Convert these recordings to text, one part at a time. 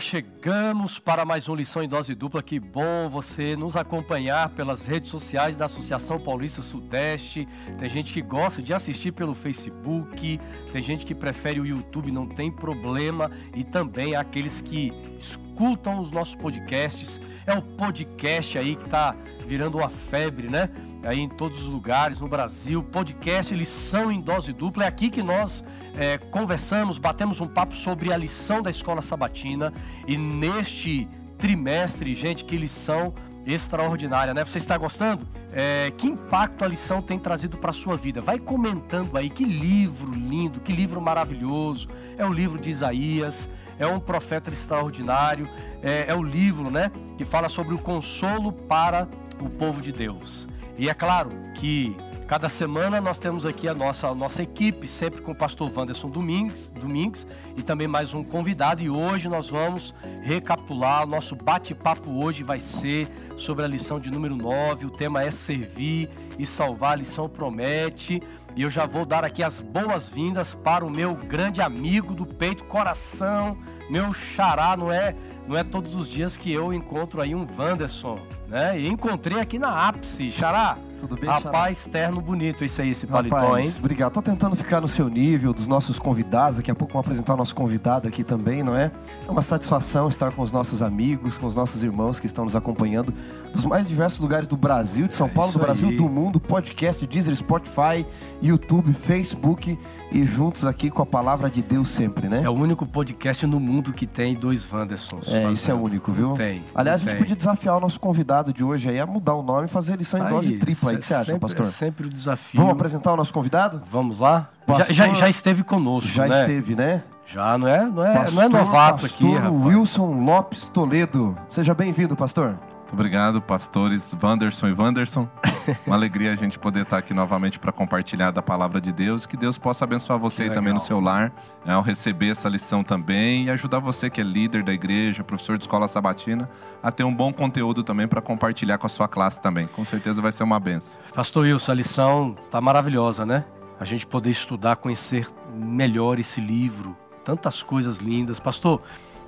Chegamos para mais uma lição em dose dupla. Que bom você nos acompanhar pelas redes sociais da Associação Paulista Sudeste. Tem gente que gosta de assistir pelo Facebook, tem gente que prefere o YouTube, não tem problema. E também aqueles que escutam os nossos podcasts. É o podcast aí que está virando uma febre, né? Aí em todos os lugares no Brasil. Podcast Lição em Dose Dupla. É aqui que nós é, conversamos, batemos um papo sobre a lição da escola sabatina. E neste trimestre, gente, que lição extraordinária, né? Você está gostando? É, que impacto a lição tem trazido para a sua vida? Vai comentando aí que livro lindo, que livro maravilhoso. É o livro de Isaías, é um profeta extraordinário, é, é o livro, né? Que fala sobre o consolo para o povo de Deus. E é claro que Cada semana nós temos aqui a nossa, a nossa equipe, sempre com o pastor Wanderson Domingues, Domingues e também mais um convidado. E hoje nós vamos recapitular. O nosso bate-papo hoje vai ser sobre a lição de número 9. O tema é servir e salvar. A lição promete. E eu já vou dar aqui as boas-vindas para o meu grande amigo do peito, coração, meu xará. Não é, não é todos os dias que eu encontro aí um Wanderson, né? E encontrei aqui na ápice. Xará, tudo bem, Rapaz, Xará? terno bonito isso aí, esse paletó, Rapaz, hein? Obrigado. Tô tentando ficar no seu nível, dos nossos convidados. Daqui a pouco vamos apresentar o nosso convidado aqui também, não é? É uma satisfação estar com os nossos amigos, com os nossos irmãos que estão nos acompanhando dos mais diversos lugares do Brasil, de São é, Paulo, do Brasil, aí. do mundo, podcast, Deezer, Spotify, YouTube, Facebook e juntos aqui com a palavra de Deus sempre, né? É o único podcast no mundo que tem dois Wandersons. É, isso é único, viu? Tem. Aliás, a gente tem. podia desafiar o nosso convidado de hoje aí a mudar o nome e fazer lição tá em dose tripla aí. O que você acha, sempre, pastor? É sempre o desafio. Vamos apresentar o nosso convidado? Vamos lá? Pastor... Já, já, já, esteve conosco, Já né? esteve, né? Já, não é, não é, pastor, não é novato pastor aqui, rapaz. Wilson Lopes Toledo. Seja bem-vindo, pastor. Muito obrigado, pastores Wanderson e Wanderson. Uma alegria a gente poder estar aqui novamente para compartilhar da palavra de Deus. Que Deus possa abençoar você aí também no seu lar, né, ao receber essa lição também e ajudar você que é líder da igreja, professor de escola sabatina, a ter um bom conteúdo também para compartilhar com a sua classe também. Com certeza vai ser uma benção. Pastor Wilson, a lição tá maravilhosa, né? A gente poder estudar, conhecer melhor esse livro, tantas coisas lindas. Pastor,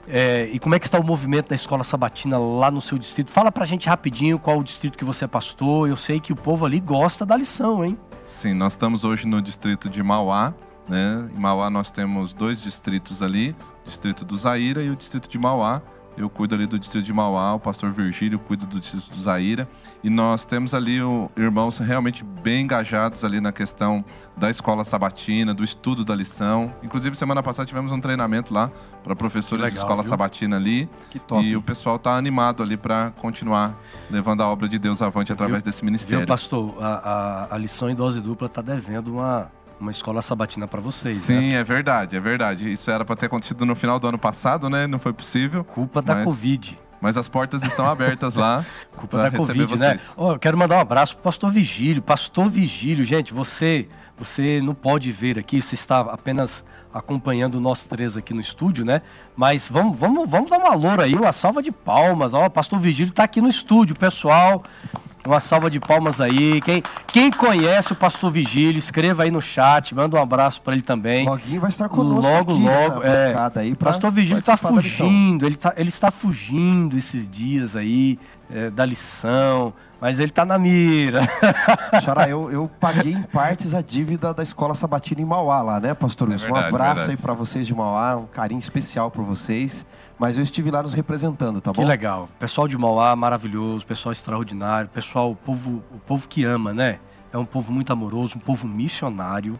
é, e como é que está o movimento da escola sabatina lá no seu distrito? Fala pra gente rapidinho qual o distrito que você é pastor. Eu sei que o povo ali gosta da lição, hein? Sim, nós estamos hoje no distrito de Mauá. Né? Em Mauá nós temos dois distritos ali, o distrito do Zaira e o distrito de Mauá. Eu cuido ali do distrito de Mauá, o pastor Virgílio cuida do distrito do Zaira. E nós temos ali o, irmãos realmente bem engajados ali na questão da escola sabatina, do estudo da lição. Inclusive, semana passada tivemos um treinamento lá para professores legal, de escola viu? sabatina ali. Que top. E o pessoal está animado ali para continuar levando a obra de Deus avante através viu? desse ministério. Viu, pastor? A, a, a lição em dose dupla está devendo uma uma escola sabatina para vocês. Sim, né? é verdade, é verdade. Isso era para ter acontecido no final do ano passado, né? Não foi possível. Culpa da Covid. Mas as portas estão abertas lá. Culpa da Covid, né? vocês. né? Oh, eu quero mandar um abraço pro pastor Vigílio. Pastor Vigílio, gente, você, você não pode ver aqui, você está apenas acompanhando nós três aqui no estúdio, né? Mas vamos, vamos, vamos dar uma loura aí, uma salva de palmas. Ó, pastor Vigílio está aqui no estúdio, pessoal. Uma salva de palmas aí. Quem, quem conhece o Pastor Vigílio, escreva aí no chat, manda um abraço para ele também. Loguinho vai estar conosco logo, aqui, né, logo. Né, é. aí Pastor Vigílio está fugindo, ele, tá, ele está fugindo esses dias aí é, da lição mas ele tá na mira. Xará, eu, eu paguei em partes a dívida da escola sabatina em Mauá lá, né, pastor Wilson? É verdade, um abraço verdade. aí para vocês de Mauá, um carinho especial por vocês. Mas eu estive lá nos representando, tá bom? Que legal. Pessoal de Mauá, maravilhoso, pessoal extraordinário, pessoal, o povo, o povo que ama, né? É um povo muito amoroso, um povo missionário.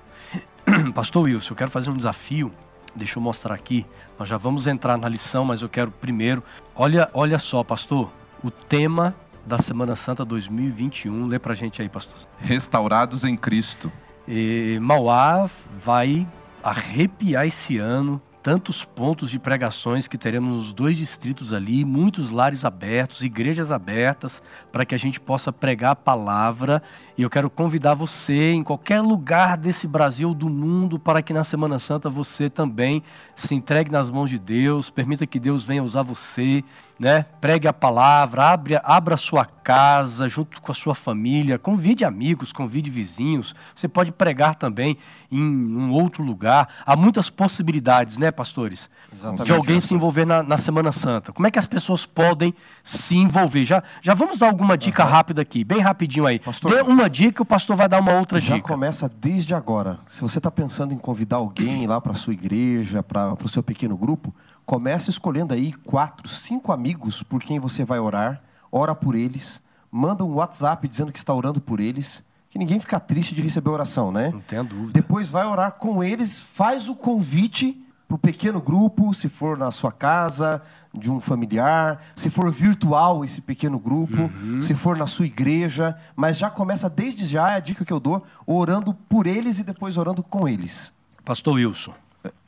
Pastor Wilson, eu quero fazer um desafio. Deixa eu mostrar aqui. Nós já vamos entrar na lição, mas eu quero primeiro. Olha, olha só, pastor. O tema da Semana Santa 2021. Lê pra gente aí, pastor. Restaurados em Cristo. E Mauá vai arrepiar esse ano tantos pontos de pregações que teremos nos dois distritos ali, muitos lares abertos, igrejas abertas, para que a gente possa pregar a palavra. E eu quero convidar você, em qualquer lugar desse Brasil, do mundo, para que na Semana Santa você também se entregue nas mãos de Deus, permita que Deus venha usar você né? Pregue a palavra, abre, abra a sua casa junto com a sua família, convide amigos, convide vizinhos. Você pode pregar também em um outro lugar. Há muitas possibilidades, né, pastores? Exatamente. De alguém se envolver na, na, Semana Santa. Como é que as pessoas podem se envolver? Já, já vamos dar alguma dica uhum. rápida aqui, bem rapidinho aí. Pastor, Dê uma dica, o pastor vai dar uma outra já dica. Já começa desde agora. Se você está pensando em convidar alguém lá para a sua igreja, para o seu pequeno grupo, Comece escolhendo aí quatro, cinco amigos por quem você vai orar, ora por eles, manda um WhatsApp dizendo que está orando por eles, que ninguém fica triste de receber oração, né? Não tenha dúvida. Depois vai orar com eles, faz o convite para o pequeno grupo, se for na sua casa, de um familiar, se for virtual esse pequeno grupo, uhum. se for na sua igreja, mas já começa desde já, é a dica que eu dou, orando por eles e depois orando com eles. Pastor Wilson.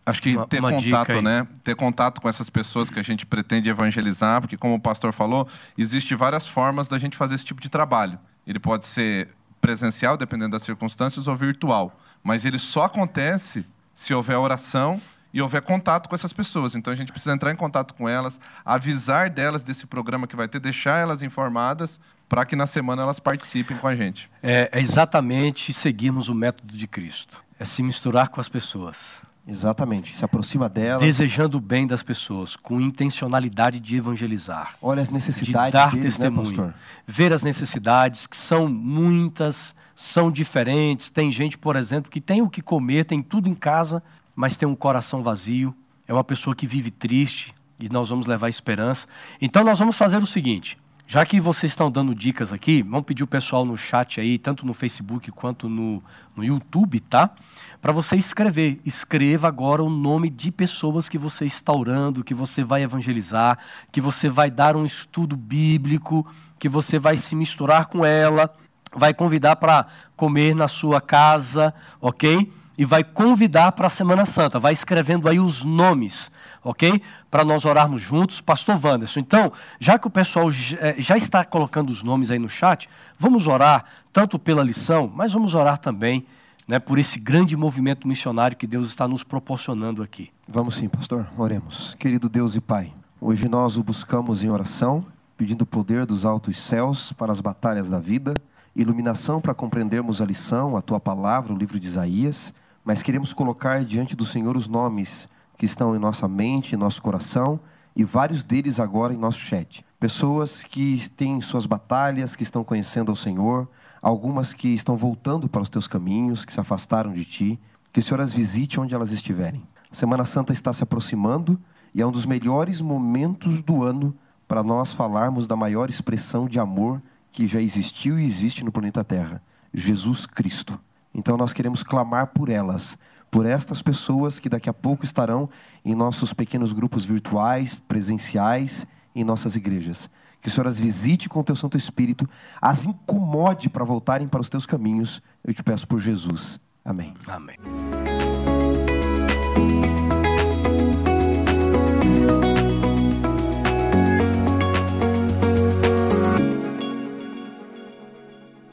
Acho que uma, ter uma contato, né? Ter contato com essas pessoas que a gente pretende evangelizar, porque como o pastor falou, existe várias formas da gente fazer esse tipo de trabalho. Ele pode ser presencial, dependendo das circunstâncias, ou virtual. Mas ele só acontece se houver oração e houver contato com essas pessoas. Então a gente precisa entrar em contato com elas, avisar delas desse programa que vai ter, deixar elas informadas para que na semana elas participem com a gente. É, é exatamente seguirmos o método de Cristo. É se misturar com as pessoas. Exatamente, se aproxima delas. Desejando o bem das pessoas, com intencionalidade de evangelizar. Olha as necessidades de dar deles, né, testemunho. Né, ver as necessidades, que são muitas, são diferentes. Tem gente, por exemplo, que tem o que comer, tem tudo em casa, mas tem um coração vazio. É uma pessoa que vive triste e nós vamos levar esperança. Então nós vamos fazer o seguinte: já que vocês estão dando dicas aqui, vamos pedir o pessoal no chat aí, tanto no Facebook quanto no, no YouTube, tá? para você escrever. Escreva agora o nome de pessoas que você está orando, que você vai evangelizar, que você vai dar um estudo bíblico, que você vai se misturar com ela, vai convidar para comer na sua casa, ok? E vai convidar para a Semana Santa. Vai escrevendo aí os nomes, ok? Para nós orarmos juntos. Pastor Wanderson, então, já que o pessoal eh, já está colocando os nomes aí no chat, vamos orar tanto pela lição, mas vamos orar também né, por esse grande movimento missionário que Deus está nos proporcionando aqui. Vamos sim, pastor, oremos. Querido Deus e Pai, hoje nós o buscamos em oração, pedindo o poder dos altos céus para as batalhas da vida, iluminação para compreendermos a lição, a tua palavra, o livro de Isaías, mas queremos colocar diante do Senhor os nomes que estão em nossa mente, em nosso coração e vários deles agora em nosso chat. Pessoas que têm suas batalhas, que estão conhecendo ao Senhor, algumas que estão voltando para os teus caminhos, que se afastaram de ti, que o Senhor as visite onde elas estiverem. A Semana Santa está se aproximando e é um dos melhores momentos do ano para nós falarmos da maior expressão de amor que já existiu e existe no planeta Terra, Jesus Cristo. Então nós queremos clamar por elas, por estas pessoas que daqui a pouco estarão em nossos pequenos grupos virtuais, presenciais, em nossas igrejas. Que o Senhor as visite com o teu Santo Espírito, as incomode para voltarem para os teus caminhos. Eu te peço por Jesus. Amém. Amém.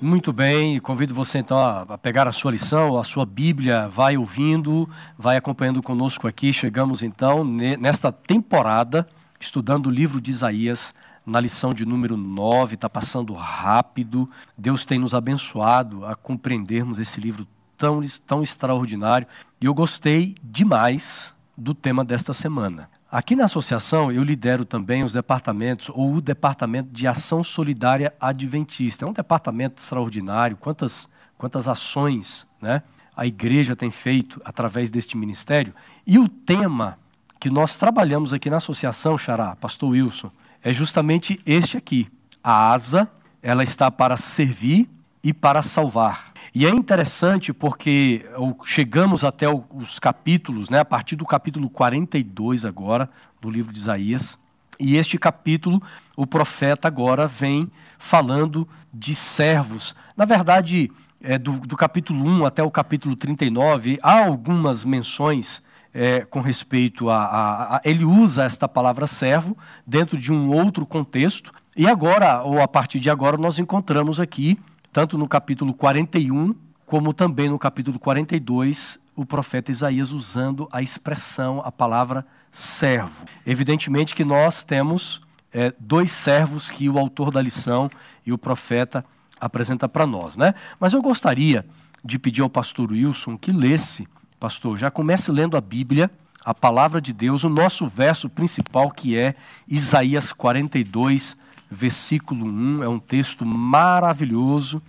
Muito bem, convido você então a pegar a sua lição, a sua Bíblia, vai ouvindo, vai acompanhando conosco aqui. Chegamos então nesta temporada estudando o livro de Isaías na lição de número 9, está passando rápido. Deus tem nos abençoado a compreendermos esse livro tão, tão extraordinário. E eu gostei demais do tema desta semana. Aqui na associação, eu lidero também os departamentos, ou o Departamento de Ação Solidária Adventista. É um departamento extraordinário, quantas, quantas ações né, a igreja tem feito através deste ministério. E o tema que nós trabalhamos aqui na associação, Xará, Pastor Wilson, é justamente este aqui. A asa, ela está para servir e para salvar. E é interessante porque chegamos até os capítulos, né, a partir do capítulo 42 agora, do livro de Isaías, e este capítulo, o profeta agora vem falando de servos. Na verdade, é, do, do capítulo 1 até o capítulo 39, há algumas menções é, com respeito a, a, a, Ele usa esta palavra servo dentro de um outro contexto. E agora, ou a partir de agora, nós encontramos aqui, tanto no capítulo 41, como também no capítulo 42, o profeta Isaías usando a expressão, a palavra servo. Evidentemente que nós temos é, dois servos que o autor da lição e o profeta apresenta para nós, né? Mas eu gostaria de pedir ao pastor Wilson que lesse, pastor, já comece lendo a Bíblia, a palavra de Deus, o nosso verso principal que é Isaías 42, versículo 1, é um texto maravilhoso.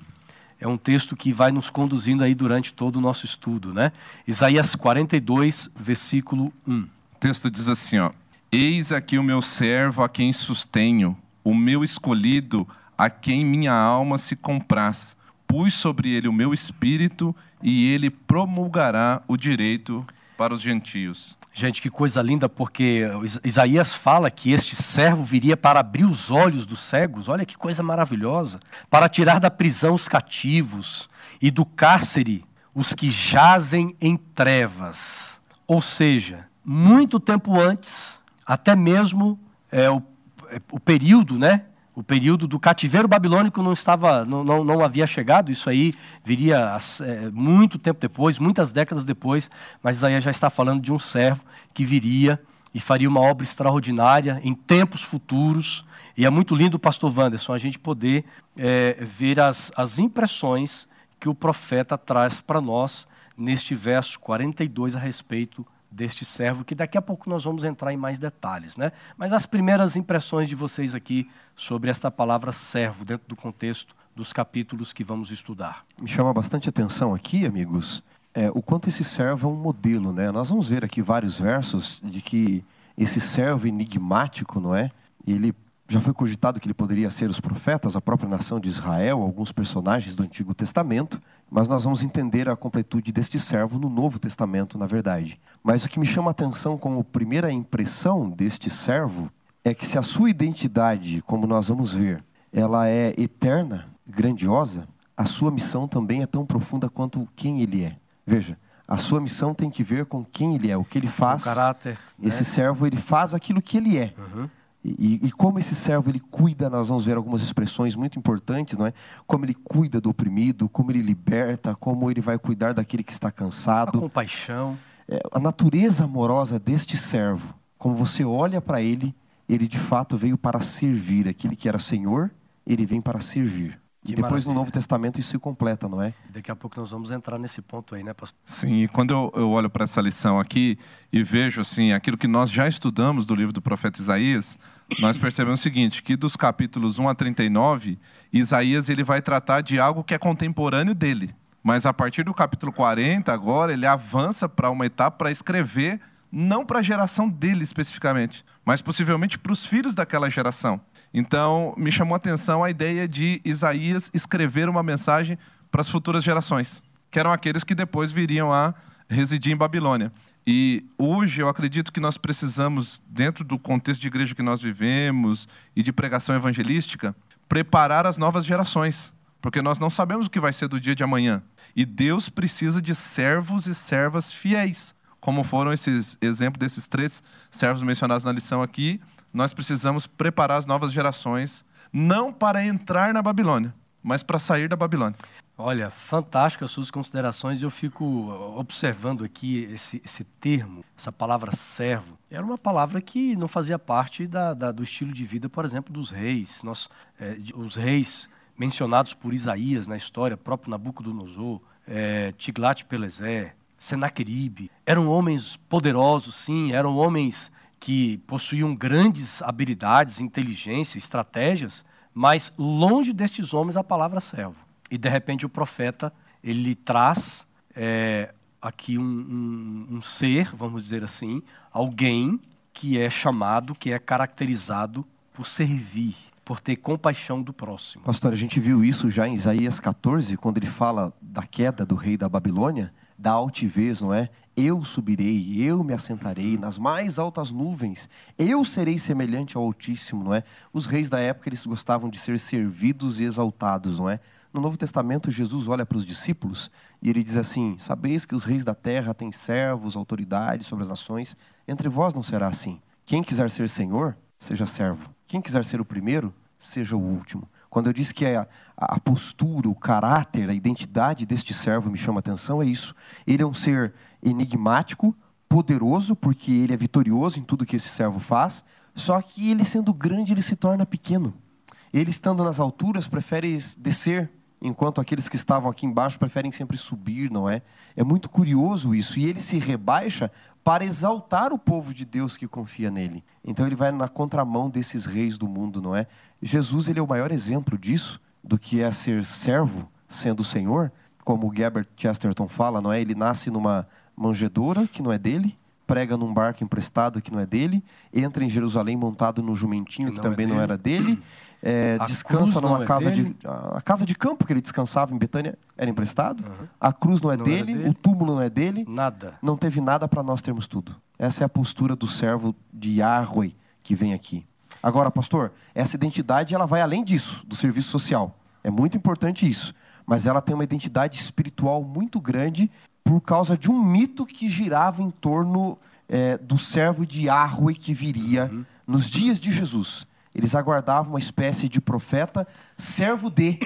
É um texto que vai nos conduzindo aí durante todo o nosso estudo, né? Isaías 42, versículo 1. O texto diz assim, ó: Eis aqui o meu servo a quem sustenho, o meu escolhido a quem minha alma se compraz. Pus sobre ele o meu espírito e ele promulgará o direito para os gentios. Gente, que coisa linda, porque Isaías fala que este servo viria para abrir os olhos dos cegos. Olha que coisa maravilhosa. Para tirar da prisão os cativos e do cárcere os que jazem em trevas. Ou seja, muito tempo antes, até mesmo é, o, é, o período né, o período do cativeiro babilônico não estava, não, não, não havia chegado, isso aí viria é, muito tempo depois, muitas décadas depois, mas Isaías já está falando de um servo que viria e faria uma obra extraordinária em tempos futuros. E é muito lindo, pastor Wanderson, a gente poder é, ver as, as impressões que o profeta traz para nós neste verso 42 a respeito deste servo, que daqui a pouco nós vamos entrar em mais detalhes. Né? Mas as primeiras impressões de vocês aqui sobre esta palavra servo, dentro do contexto dos capítulos que vamos estudar. Me chama bastante atenção aqui, amigos, é, o quanto esse servo é um modelo. Né? Nós vamos ver aqui vários versos de que esse servo enigmático, não é? Ele já foi cogitado que ele poderia ser os profetas, a própria nação de Israel, alguns personagens do Antigo Testamento, mas nós vamos entender a completude deste servo no Novo Testamento, na verdade. Mas o que me chama a atenção como primeira impressão deste servo é que se a sua identidade, como nós vamos ver, ela é eterna, grandiosa, a sua missão também é tão profunda quanto quem ele é. Veja, a sua missão tem que ver com quem ele é, o que ele faz. O caráter. Né? Esse servo ele faz aquilo que ele é. Uhum. E, e, como esse servo ele cuida, nós vamos ver algumas expressões muito importantes, não é? Como ele cuida do oprimido, como ele liberta, como ele vai cuidar daquele que está cansado. A compaixão. É, a natureza amorosa deste servo, como você olha para ele, ele de fato veio para servir. Aquele que era Senhor, ele vem para servir. Que e depois maravilha. no Novo Testamento isso se completa, não é? Daqui a pouco nós vamos entrar nesse ponto aí, né, pastor? Sim, e quando eu, eu olho para essa lição aqui e vejo assim aquilo que nós já estudamos do livro do profeta Isaías, nós percebemos o seguinte, que dos capítulos 1 a 39, Isaías ele vai tratar de algo que é contemporâneo dele. Mas a partir do capítulo 40, agora, ele avança para uma etapa para escrever não para a geração dele especificamente, mas possivelmente para os filhos daquela geração. Então, me chamou a atenção a ideia de Isaías escrever uma mensagem para as futuras gerações, que eram aqueles que depois viriam a residir em Babilônia. E hoje eu acredito que nós precisamos, dentro do contexto de igreja que nós vivemos e de pregação evangelística, preparar as novas gerações, porque nós não sabemos o que vai ser do dia de amanhã. E Deus precisa de servos e servas fiéis, como foram esses exemplos desses três servos mencionados na lição aqui, nós precisamos preparar as novas gerações, não para entrar na Babilônia, mas para sair da Babilônia. Olha, fantástico as suas considerações. Eu fico observando aqui esse, esse termo, essa palavra servo. Era uma palavra que não fazia parte da, da, do estilo de vida, por exemplo, dos reis. Nós, é, os reis mencionados por Isaías na história, próprio Nabucodonosor, é, Tiglat-Pileser, Senaqueribe, eram homens poderosos, sim, eram homens que possuíam grandes habilidades, inteligência, estratégias, mas longe destes homens a palavra servo. E de repente o profeta ele traz é, aqui um, um, um ser, vamos dizer assim, alguém que é chamado, que é caracterizado por servir, por ter compaixão do próximo. Pastor, a gente viu isso já em Isaías 14, quando ele fala da queda do rei da Babilônia, da altivez, não é? Eu subirei, eu me assentarei nas mais altas nuvens, eu serei semelhante ao Altíssimo, não é? Os reis da época eles gostavam de ser servidos e exaltados, não é? No Novo Testamento, Jesus olha para os discípulos e ele diz assim: Sabeis que os reis da terra têm servos, autoridades sobre as nações, entre vós não será assim. Quem quiser ser senhor, seja servo. Quem quiser ser o primeiro, seja o último. Quando eu disse que a, a postura, o caráter, a identidade deste servo me chama atenção, é isso. Ele é um ser enigmático, poderoso, porque ele é vitorioso em tudo que esse servo faz, Só que ele sendo grande, ele se torna pequeno. Ele estando nas alturas prefere descer, enquanto aqueles que estavam aqui embaixo preferem sempre subir, não é? É muito curioso isso. E ele se rebaixa para exaltar o povo de Deus que confia nele. Então ele vai na contramão desses reis do mundo, não é? Jesus ele é o maior exemplo disso, do que é ser servo sendo o Senhor, como o Gebert Chesterton fala, não é? Ele nasce numa manjedoura que não é dele, prega num barco emprestado que não é dele, entra em Jerusalém montado no jumentinho que, que não também é não era dele, é, descansa numa é casa de a casa de campo que ele descansava em Betânia era emprestado. Uhum. A cruz não é não dele, dele, o túmulo não é dele. Nada. Não teve nada para nós termos tudo. Essa é a postura do servo de Yahweh que vem aqui. Agora, pastor, essa identidade ela vai além disso, do serviço social. É muito importante isso, mas ela tem uma identidade espiritual muito grande por causa de um mito que girava em torno é, do servo de Yahweh que viria uhum. nos dias de Jesus. Eles aguardavam uma espécie de profeta, servo de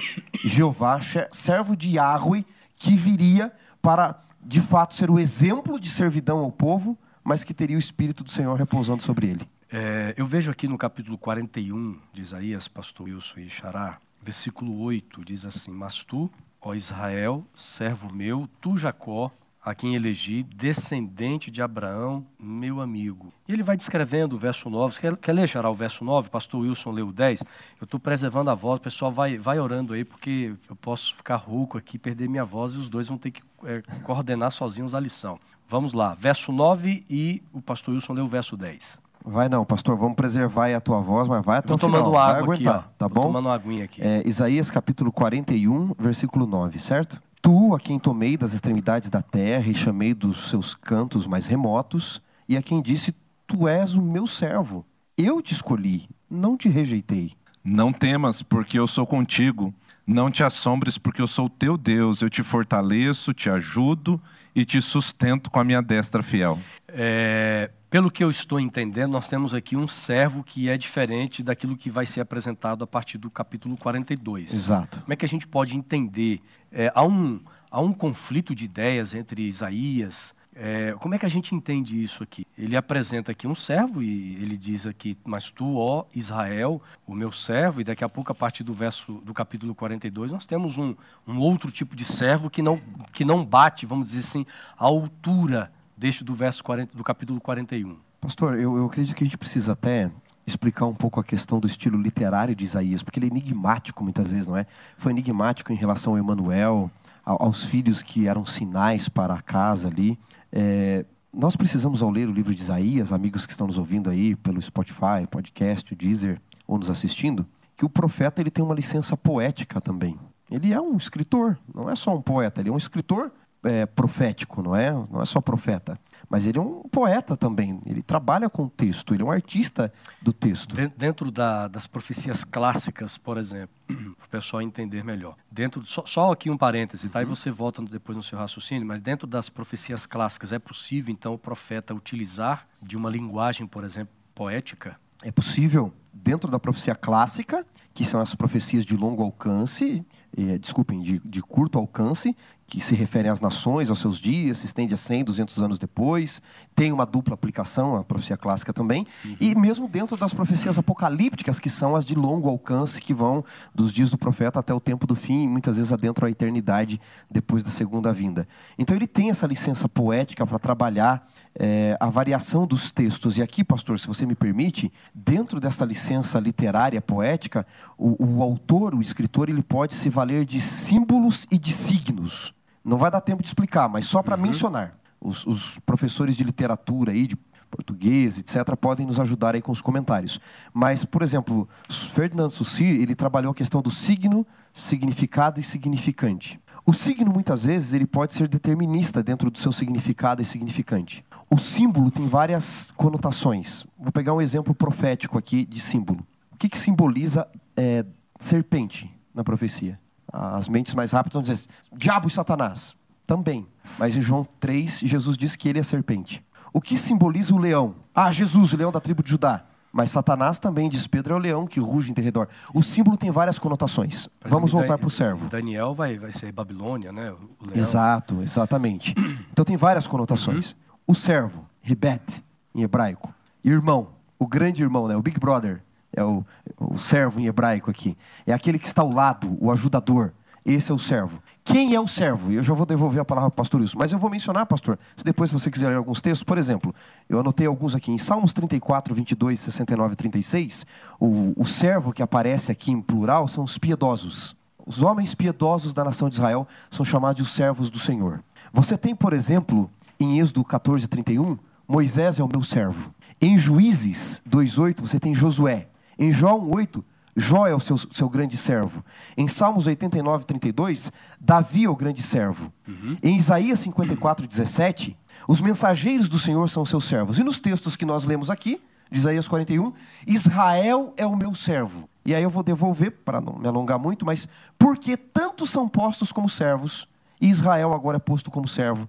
Jeová, servo de Yahweh, que viria para, de fato, ser o exemplo de servidão ao povo, mas que teria o Espírito do Senhor repousando sobre ele. É, eu vejo aqui no capítulo 41 de Isaías, pastor Wilson e Xará, versículo 8, diz assim: Mas tu, ó Israel, servo meu, tu, Jacó, a quem elegi, descendente de Abraão, meu amigo. E ele vai descrevendo o verso 9. Você quer, quer ler, Xará, o verso 9? Pastor Wilson leu o 10. Eu estou preservando a voz, o pessoal vai, vai orando aí, porque eu posso ficar rouco aqui, perder minha voz, e os dois vão ter que é, coordenar sozinhos a lição. Vamos lá, verso 9 e o pastor Wilson leu o verso 10. Vai não, pastor, vamos preservar aí a tua voz, mas vai até Tô o final. tomando água vai aguentar, aqui, ó. tá bom? tomando uma aguinha aqui. É, Isaías capítulo 41, versículo 9, certo? Tu, a quem tomei das extremidades da terra e chamei dos seus cantos mais remotos, e a quem disse: Tu és o meu servo. Eu te escolhi, não te rejeitei. Não temas, porque eu sou contigo. Não te assombres, porque eu sou teu Deus. Eu te fortaleço, te ajudo e te sustento com a minha destra fiel. É, pelo que eu estou entendendo, nós temos aqui um servo que é diferente daquilo que vai ser apresentado a partir do capítulo 42. Exato. Como é que a gente pode entender? É, há, um, há um conflito de ideias entre Isaías. É, como é que a gente entende isso aqui? Ele apresenta aqui um servo e ele diz aqui, mas tu, ó Israel, o meu servo, e daqui a pouco, a partir do verso do capítulo 42, nós temos um, um outro tipo de servo que não, que não bate, vamos dizer assim, à altura deste do verso 40, do capítulo 41. Pastor, eu, eu acredito que a gente precisa até explicar um pouco a questão do estilo literário de Isaías, porque ele é enigmático muitas vezes, não é? Foi enigmático em relação ao Emanuel, aos filhos que eram sinais para a casa ali. É, nós precisamos, ao ler o livro de Isaías, amigos que estão nos ouvindo aí pelo Spotify, podcast, o Deezer, ou nos assistindo, que o profeta ele tem uma licença poética também. Ele é um escritor, não é só um poeta, ele é um escritor é, profético, não é? Não é só profeta. Mas ele é um poeta também. Ele trabalha com o texto, ele é um artista do texto. Dentro da, das profecias clássicas, por exemplo, para o pessoal entender melhor. Dentro só, só, aqui um parêntese, tá? E você volta depois no seu raciocínio, mas dentro das profecias clássicas é possível então o profeta utilizar de uma linguagem, por exemplo, poética? É possível dentro da profecia clássica, que são as profecias de longo alcance, eh, desculpem, de, de curto alcance, que se referem às nações, aos seus dias, se estende a 100, 200 anos depois. Tem uma dupla aplicação, a profecia clássica também. Uhum. E mesmo dentro das profecias apocalípticas, que são as de longo alcance, que vão dos dias do profeta até o tempo do fim, e muitas vezes adentro a eternidade depois da segunda vinda. Então ele tem essa licença poética para trabalhar é, a variação dos textos. E aqui, pastor, se você me permite, dentro dessa licença literária poética, o, o autor, o escritor, ele pode se valer de símbolos e de signos. Não vai dar tempo de explicar, mas só para uhum. mencionar. Os, os, professores de literatura aí, de português, etc., podem nos ajudar aí com os comentários. Mas, por exemplo, Ferdinand Saussure, ele trabalhou a questão do signo, significado e significante. O signo, muitas vezes, ele pode ser determinista dentro do seu significado e significante. O símbolo tem várias conotações. Vou pegar um exemplo profético aqui de símbolo. O que, que simboliza é, serpente na profecia? As mentes mais rápidas vão dizer diabo e Satanás. Também. Mas em João 3, Jesus diz que ele é serpente. O que simboliza o leão? Ah, Jesus, o leão da tribo de Judá. Mas Satanás também diz Pedro é o leão que ruge em derredor. O símbolo tem várias conotações. Vamos voltar para o servo. Daniel vai, vai ser Babilônia, né? Exato, exatamente. Então tem várias conotações. Uhum. O servo, ribet, em hebraico. Irmão, o grande irmão, né? o Big Brother, é o, o servo em hebraico aqui. É aquele que está ao lado, o ajudador. Esse é o servo. Quem é o servo? Eu já vou devolver a palavra para o pastor Wilson. Mas eu vou mencionar, pastor, se depois você quiser ler alguns textos. Por exemplo, eu anotei alguns aqui. Em Salmos 34, 22, 69 e 36, o, o servo que aparece aqui em plural são os piedosos. Os homens piedosos da nação de Israel são chamados de os servos do Senhor. Você tem, por exemplo, em Êxodo 14, 31, Moisés é o meu servo. Em Juízes 2,8 você tem Josué. Em João 8, Jó é o seu, seu grande servo. Em Salmos 89, 32, Davi é o grande servo. Uhum. Em Isaías 54, 17, os mensageiros do Senhor são seus servos. E nos textos que nós lemos aqui, de Isaías 41, Israel é o meu servo. E aí eu vou devolver, para não me alongar muito, mas porque tantos são postos como servos, e Israel agora é posto como servo?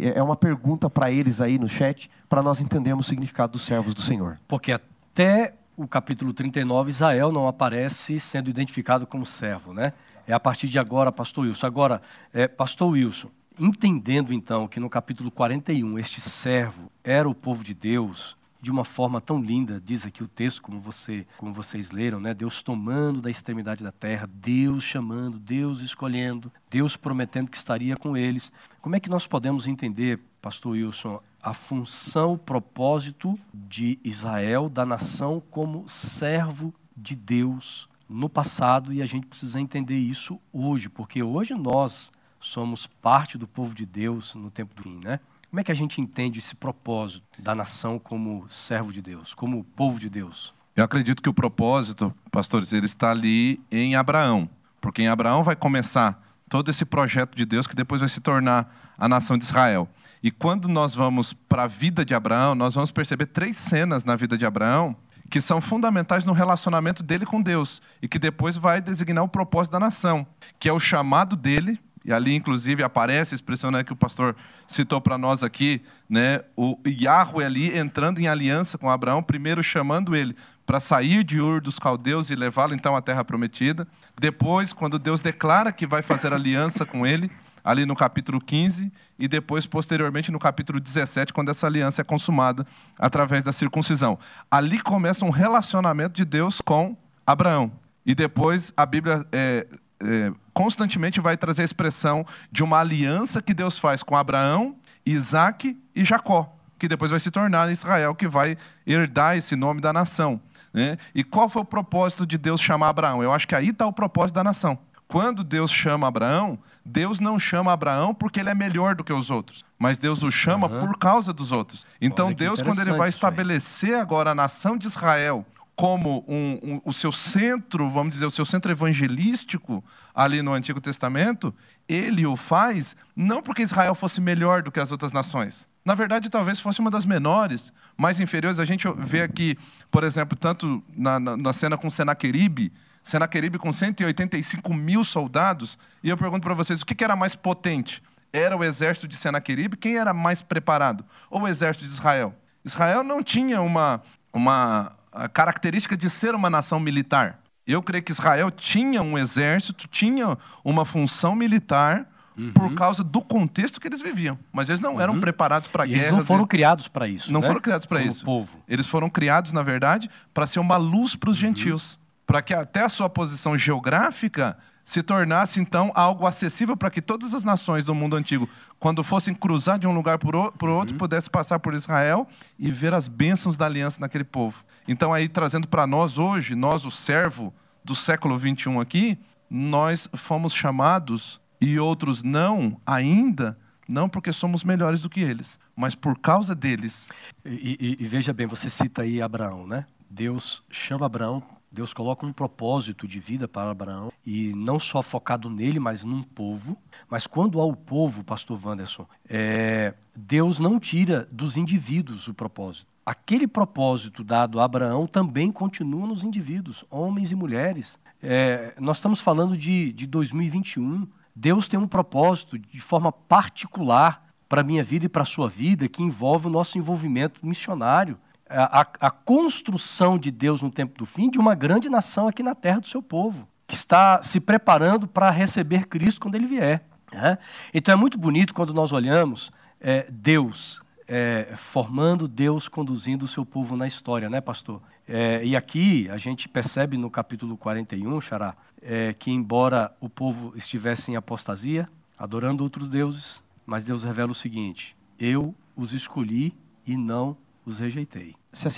É uma pergunta para eles aí no chat, para nós entendermos o significado dos servos do Senhor. Porque até o capítulo 39, Israel não aparece sendo identificado como servo, né? É a partir de agora, pastor Wilson. Agora, é, pastor Wilson, entendendo então que no capítulo 41 este servo era o povo de Deus, de uma forma tão linda, diz aqui o texto, como, você, como vocês leram, né? Deus tomando da extremidade da terra, Deus chamando, Deus escolhendo, Deus prometendo que estaria com eles. Como é que nós podemos entender, pastor Wilson, a função, o propósito de Israel, da nação, como servo de Deus no passado e a gente precisa entender isso hoje, porque hoje nós somos parte do povo de Deus no tempo do fim, né? Como é que a gente entende esse propósito da nação como servo de Deus, como povo de Deus? Eu acredito que o propósito, pastores, ele está ali em Abraão, porque em Abraão vai começar todo esse projeto de Deus que depois vai se tornar a nação de Israel. E quando nós vamos para a vida de Abraão, nós vamos perceber três cenas na vida de Abraão que são fundamentais no relacionamento dele com Deus e que depois vai designar o propósito da nação, que é o chamado dele, e ali inclusive aparece a expressão né, que o pastor citou para nós aqui, né, o Yahweh ali entrando em aliança com Abraão, primeiro chamando ele para sair de Ur dos caldeus e levá-lo então à terra prometida. Depois, quando Deus declara que vai fazer aliança com ele, ali no capítulo 15 e depois, posteriormente, no capítulo 17, quando essa aliança é consumada através da circuncisão. Ali começa um relacionamento de Deus com Abraão. E depois a Bíblia é, é, constantemente vai trazer a expressão de uma aliança que Deus faz com Abraão, Isaac e Jacó, que depois vai se tornar Israel, que vai herdar esse nome da nação. Né? E qual foi o propósito de Deus chamar Abraão? Eu acho que aí está o propósito da nação. Quando Deus chama Abraão, Deus não chama Abraão porque ele é melhor do que os outros, mas Deus o chama uhum. por causa dos outros. Então, Deus, quando ele vai estabelecer agora a nação de Israel como um, um, o seu centro, vamos dizer, o seu centro evangelístico ali no Antigo Testamento, ele o faz não porque Israel fosse melhor do que as outras nações. Na verdade, talvez fosse uma das menores, mais inferiores. A gente vê aqui, por exemplo, tanto na, na, na cena com Senaqueribe, Senaqueribe com 185 mil soldados. E eu pergunto para vocês, o que era mais potente? Era o exército de Senaqueribe? Quem era mais preparado? Ou o exército de Israel? Israel não tinha uma, uma característica de ser uma nação militar. Eu creio que Israel tinha um exército, tinha uma função militar, Uhum. por causa do contexto que eles viviam. Mas eles não uhum. eram preparados para guerra. Eles não foram criados para isso. Não né? foram criados para isso. Povo. Eles foram criados, na verdade, para ser uma luz para os uhum. gentios para que até a sua posição geográfica se tornasse então algo acessível para que todas as nações do mundo antigo, quando fossem cruzar de um lugar para o outro, uhum. pudessem passar por Israel e ver as bênçãos da aliança naquele povo. Então, aí trazendo para nós hoje, nós, o servo do século 21 aqui, nós fomos chamados e outros não ainda. Não porque somos melhores do que eles, mas por causa deles. E, e, e veja bem, você cita aí Abraão, né? Deus chama Abraão Deus coloca um propósito de vida para Abraão e não só focado nele, mas num povo. Mas quando há o povo, Pastor Wanderson, é, Deus não tira dos indivíduos o propósito. Aquele propósito dado a Abraão também continua nos indivíduos, homens e mulheres. É, nós estamos falando de, de 2021. Deus tem um propósito de forma particular para a minha vida e para a sua vida que envolve o nosso envolvimento missionário a, a, construção de Deus no tempo do fim de uma grande nação aqui na terra do seu povo, que está se preparando para receber Cristo quando ele vier. Né? Então é muito bonito quando nós olhamos é, Deus é, formando, Deus conduzindo o seu povo na história, né, pastor? É, e aqui a gente percebe no capítulo 41, Xará, é, que embora o povo estivesse em apostasia, adorando outros deuses, mas Deus revela o seguinte: Eu os escolhi e não os rejeitei.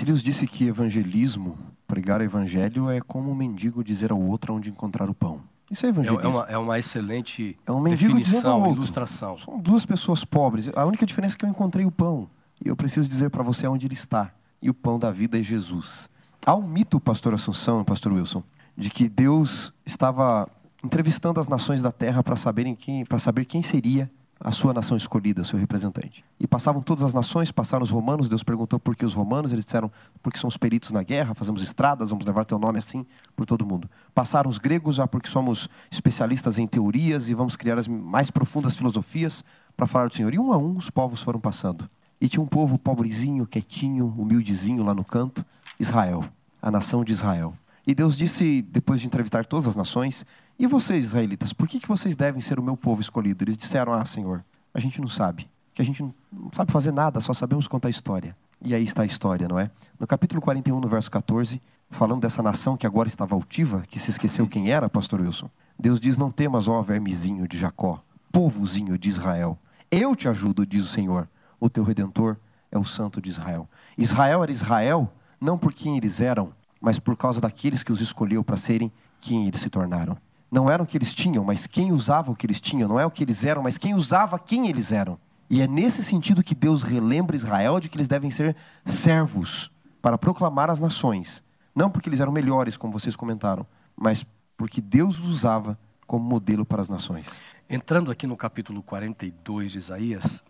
Lewis disse que evangelismo, pregar o evangelho, é como um mendigo dizer ao outro onde encontrar o pão. Isso é evangelismo. É uma, é uma excelente é um mendigo ao outro, ilustração. São duas pessoas pobres. A única diferença é que eu encontrei o pão. E eu preciso dizer para você onde ele está. E o pão da vida é Jesus. Há um mito, pastor Assunção, pastor Wilson, de que Deus estava entrevistando as nações da terra para saberem quem, para saber quem seria a sua nação escolhida, seu representante. E passavam todas as nações, passaram os romanos, Deus perguntou por que os romanos, eles disseram, porque somos peritos na guerra, fazemos estradas, vamos levar teu nome assim por todo mundo. Passaram os gregos, ah, porque somos especialistas em teorias e vamos criar as mais profundas filosofias para falar do Senhor. E um a um os povos foram passando. E tinha um povo pobrezinho, quietinho, humildezinho lá no canto, Israel, a nação de Israel. E Deus disse, depois de entrevistar todas as nações, e vocês, israelitas, por que, que vocês devem ser o meu povo escolhido? Eles disseram: Ah, Senhor, a gente não sabe. Que a gente não sabe fazer nada, só sabemos contar história. E aí está a história, não é? No capítulo 41, no verso 14, falando dessa nação que agora estava altiva, que se esqueceu quem era, pastor Wilson. Deus diz: Não temas, ó vermezinho de Jacó, povozinho de Israel. Eu te ajudo, diz o Senhor. O teu redentor é o santo de Israel. Israel era Israel não por quem eles eram, mas por causa daqueles que os escolheu para serem quem eles se tornaram não era o que eles tinham, mas quem usava o que eles tinham. Não é o que eles eram, mas quem usava quem eles eram. E é nesse sentido que Deus relembra Israel de que eles devem ser servos para proclamar as nações. Não porque eles eram melhores, como vocês comentaram, mas porque Deus os usava como modelo para as nações. Entrando aqui no capítulo 42 de Isaías,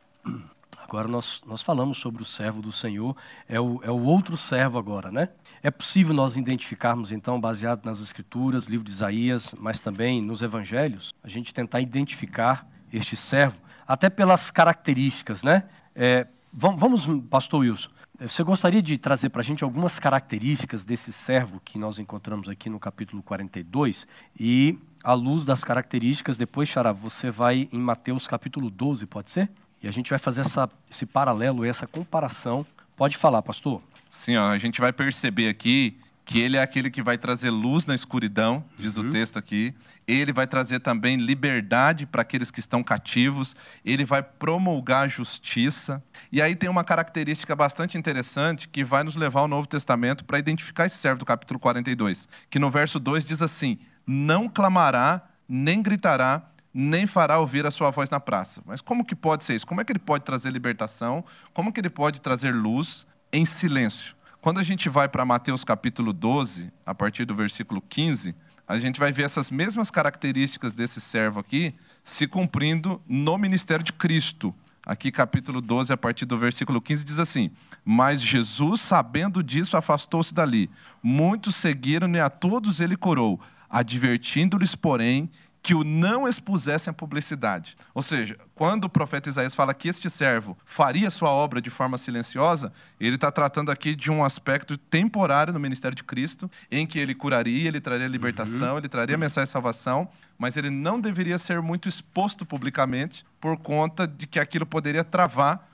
agora nós, nós falamos sobre o servo do Senhor, é o, é o outro servo agora, né? É possível nós identificarmos, então, baseado nas Escrituras, livro de Isaías, mas também nos Evangelhos, a gente tentar identificar este servo, até pelas características, né? É, vamos, pastor Wilson, você gostaria de trazer para a gente algumas características desse servo que nós encontramos aqui no capítulo 42? E, à luz das características, depois, Xará, você vai em Mateus capítulo 12, pode ser? E a gente vai fazer essa, esse paralelo, essa comparação. Pode falar, pastor. Sim, ó, a gente vai perceber aqui que ele é aquele que vai trazer luz na escuridão, diz uhum. o texto aqui. Ele vai trazer também liberdade para aqueles que estão cativos. Ele vai promulgar a justiça. E aí tem uma característica bastante interessante que vai nos levar ao Novo Testamento para identificar esse servo do capítulo 42, que no verso 2 diz assim: Não clamará, nem gritará, nem fará ouvir a sua voz na praça. Mas como que pode ser isso? Como é que ele pode trazer libertação? Como que ele pode trazer luz? em silêncio. Quando a gente vai para Mateus capítulo 12, a partir do versículo 15, a gente vai ver essas mesmas características desse servo aqui se cumprindo no ministério de Cristo. Aqui, capítulo 12, a partir do versículo 15, diz assim: Mas Jesus, sabendo disso, afastou-se dali. Muitos seguiram e a todos ele curou, advertindo-lhes, porém, que o não expusessem à publicidade. Ou seja, quando o profeta Isaías fala que este servo faria sua obra de forma silenciosa, ele está tratando aqui de um aspecto temporário no ministério de Cristo, em que ele curaria, ele traria libertação, uhum. ele traria a mensagem de salvação, mas ele não deveria ser muito exposto publicamente por conta de que aquilo poderia travar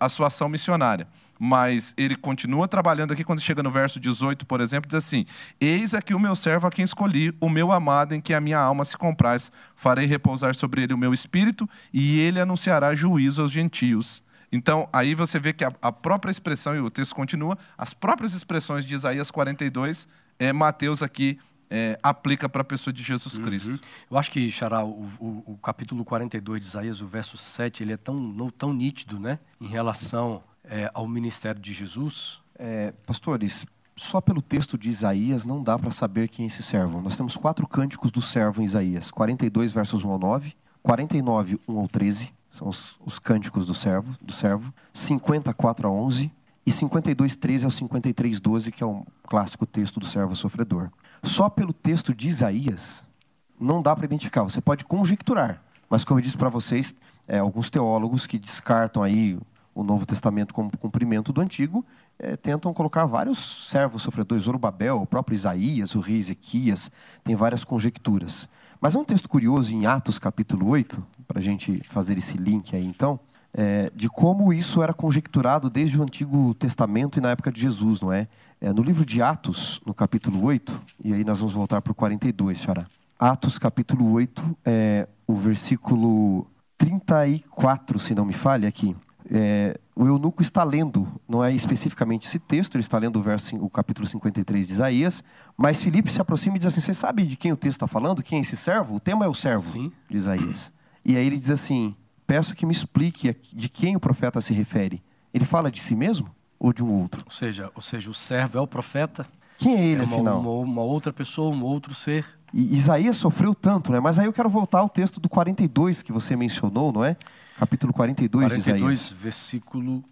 a sua ação missionária mas ele continua trabalhando aqui quando chega no verso 18, por exemplo, diz assim: Eis aqui o meu servo a quem escolhi, o meu amado em que a minha alma se compraz. Farei repousar sobre ele o meu espírito e ele anunciará juízo aos gentios. Então, aí você vê que a, a própria expressão, e o texto continua, as próprias expressões de Isaías 42, é, Mateus aqui é, aplica para a pessoa de Jesus uhum. Cristo. Uhum. Eu acho que, Xará, o, o, o, capítulo 42 de Isaías, o verso 7, ele é tão, não, tão nítido né, em relação é, ao ministério de Jesus? É, pastores, só pelo texto de Isaías não dá para saber quem é esse servo. Nós temos quatro cânticos do servo em Isaías: 42 versos 1 ao 9, 49 1 ao 13, são os, os cânticos do servo, do servo, 54 a 11 e 52 13 ao 53 12, que é um clássico texto do servo sofredor. Só pelo texto de Isaías não dá para identificar. Você pode conjecturar, mas como eu disse para vocês, é, alguns teólogos que descartam aí o Novo Testamento como cumprimento do Antigo, é, tentam colocar vários servos sofredores, Zorobabel, o próprio Isaías, o rei Ezequias, tem várias conjecturas. Mas é um texto curioso em Atos capítulo 8, para a gente fazer esse link aí então, é, de como isso era conjecturado desde o Antigo Testamento e na época de Jesus, não é? é no livro de Atos, no capítulo 8, e aí nós vamos voltar para o 42, Xará. Atos, capítulo 8, é, o versículo 34, se não me falha aqui. É, o eunuco está lendo, não é especificamente esse texto, ele está lendo o, verso, o capítulo 53 de Isaías, mas Filipe se aproxima e diz assim: Você sabe de quem o texto está falando? Quem é esse servo? O tema é o servo Sim. de Isaías. E aí ele diz assim: Peço que me explique de quem o profeta se refere. Ele fala de si mesmo ou de um outro? Ou seja, ou seja o servo é o profeta. Quem é ele, é uma, afinal? Uma, uma outra pessoa, um outro ser. E Isaías sofreu tanto, né? Mas aí eu quero voltar ao texto do 42 que você mencionou, não é? Capítulo 42, 42 de Isaías. versículo,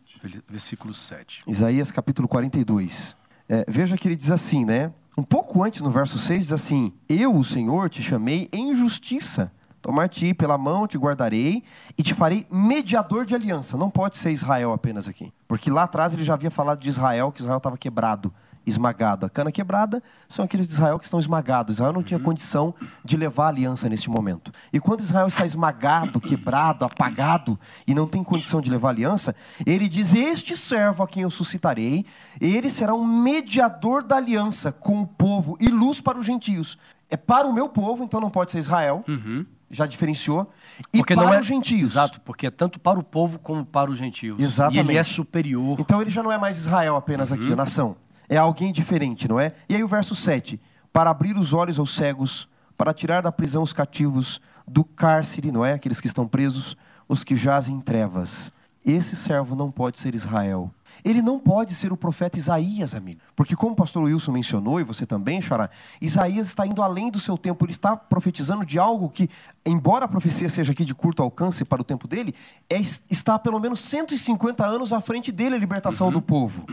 versículo 7. Isaías, capítulo 42. É, veja que ele diz assim, né? Um pouco antes, no verso 6, diz assim: Eu, o Senhor, te chamei em justiça. Tomar-te pela mão, te guardarei e te farei mediador de aliança. Não pode ser Israel apenas aqui. Porque lá atrás ele já havia falado de Israel, que Israel estava quebrado esmagado. A cana quebrada são aqueles de Israel que estão esmagados. Israel não tinha uhum. condição de levar a aliança nesse momento. E quando Israel está esmagado, quebrado, apagado e não tem condição de levar a aliança, ele diz: Este servo a quem eu suscitarei, ele será um mediador da aliança com o povo e luz para os gentios. É para o meu povo, então não pode ser Israel. Uhum já diferenciou. E porque para não é, os gentios. Exato, porque é tanto para o povo como para os gentios. Exatamente. E ele é superior. Então ele já não é mais Israel apenas aqui, uhum. a nação é alguém diferente, não é? E aí o verso 7: para abrir os olhos aos cegos, para tirar da prisão os cativos, do cárcere, não é? Aqueles que estão presos, os que jazem em trevas. Esse servo não pode ser Israel. Ele não pode ser o profeta Isaías, amigo. Porque, como o pastor Wilson mencionou, e você também, Xará, Isaías está indo além do seu tempo. Ele está profetizando de algo que, embora a profecia seja aqui de curto alcance para o tempo dele, é, está pelo menos 150 anos à frente dele a libertação uhum. do povo.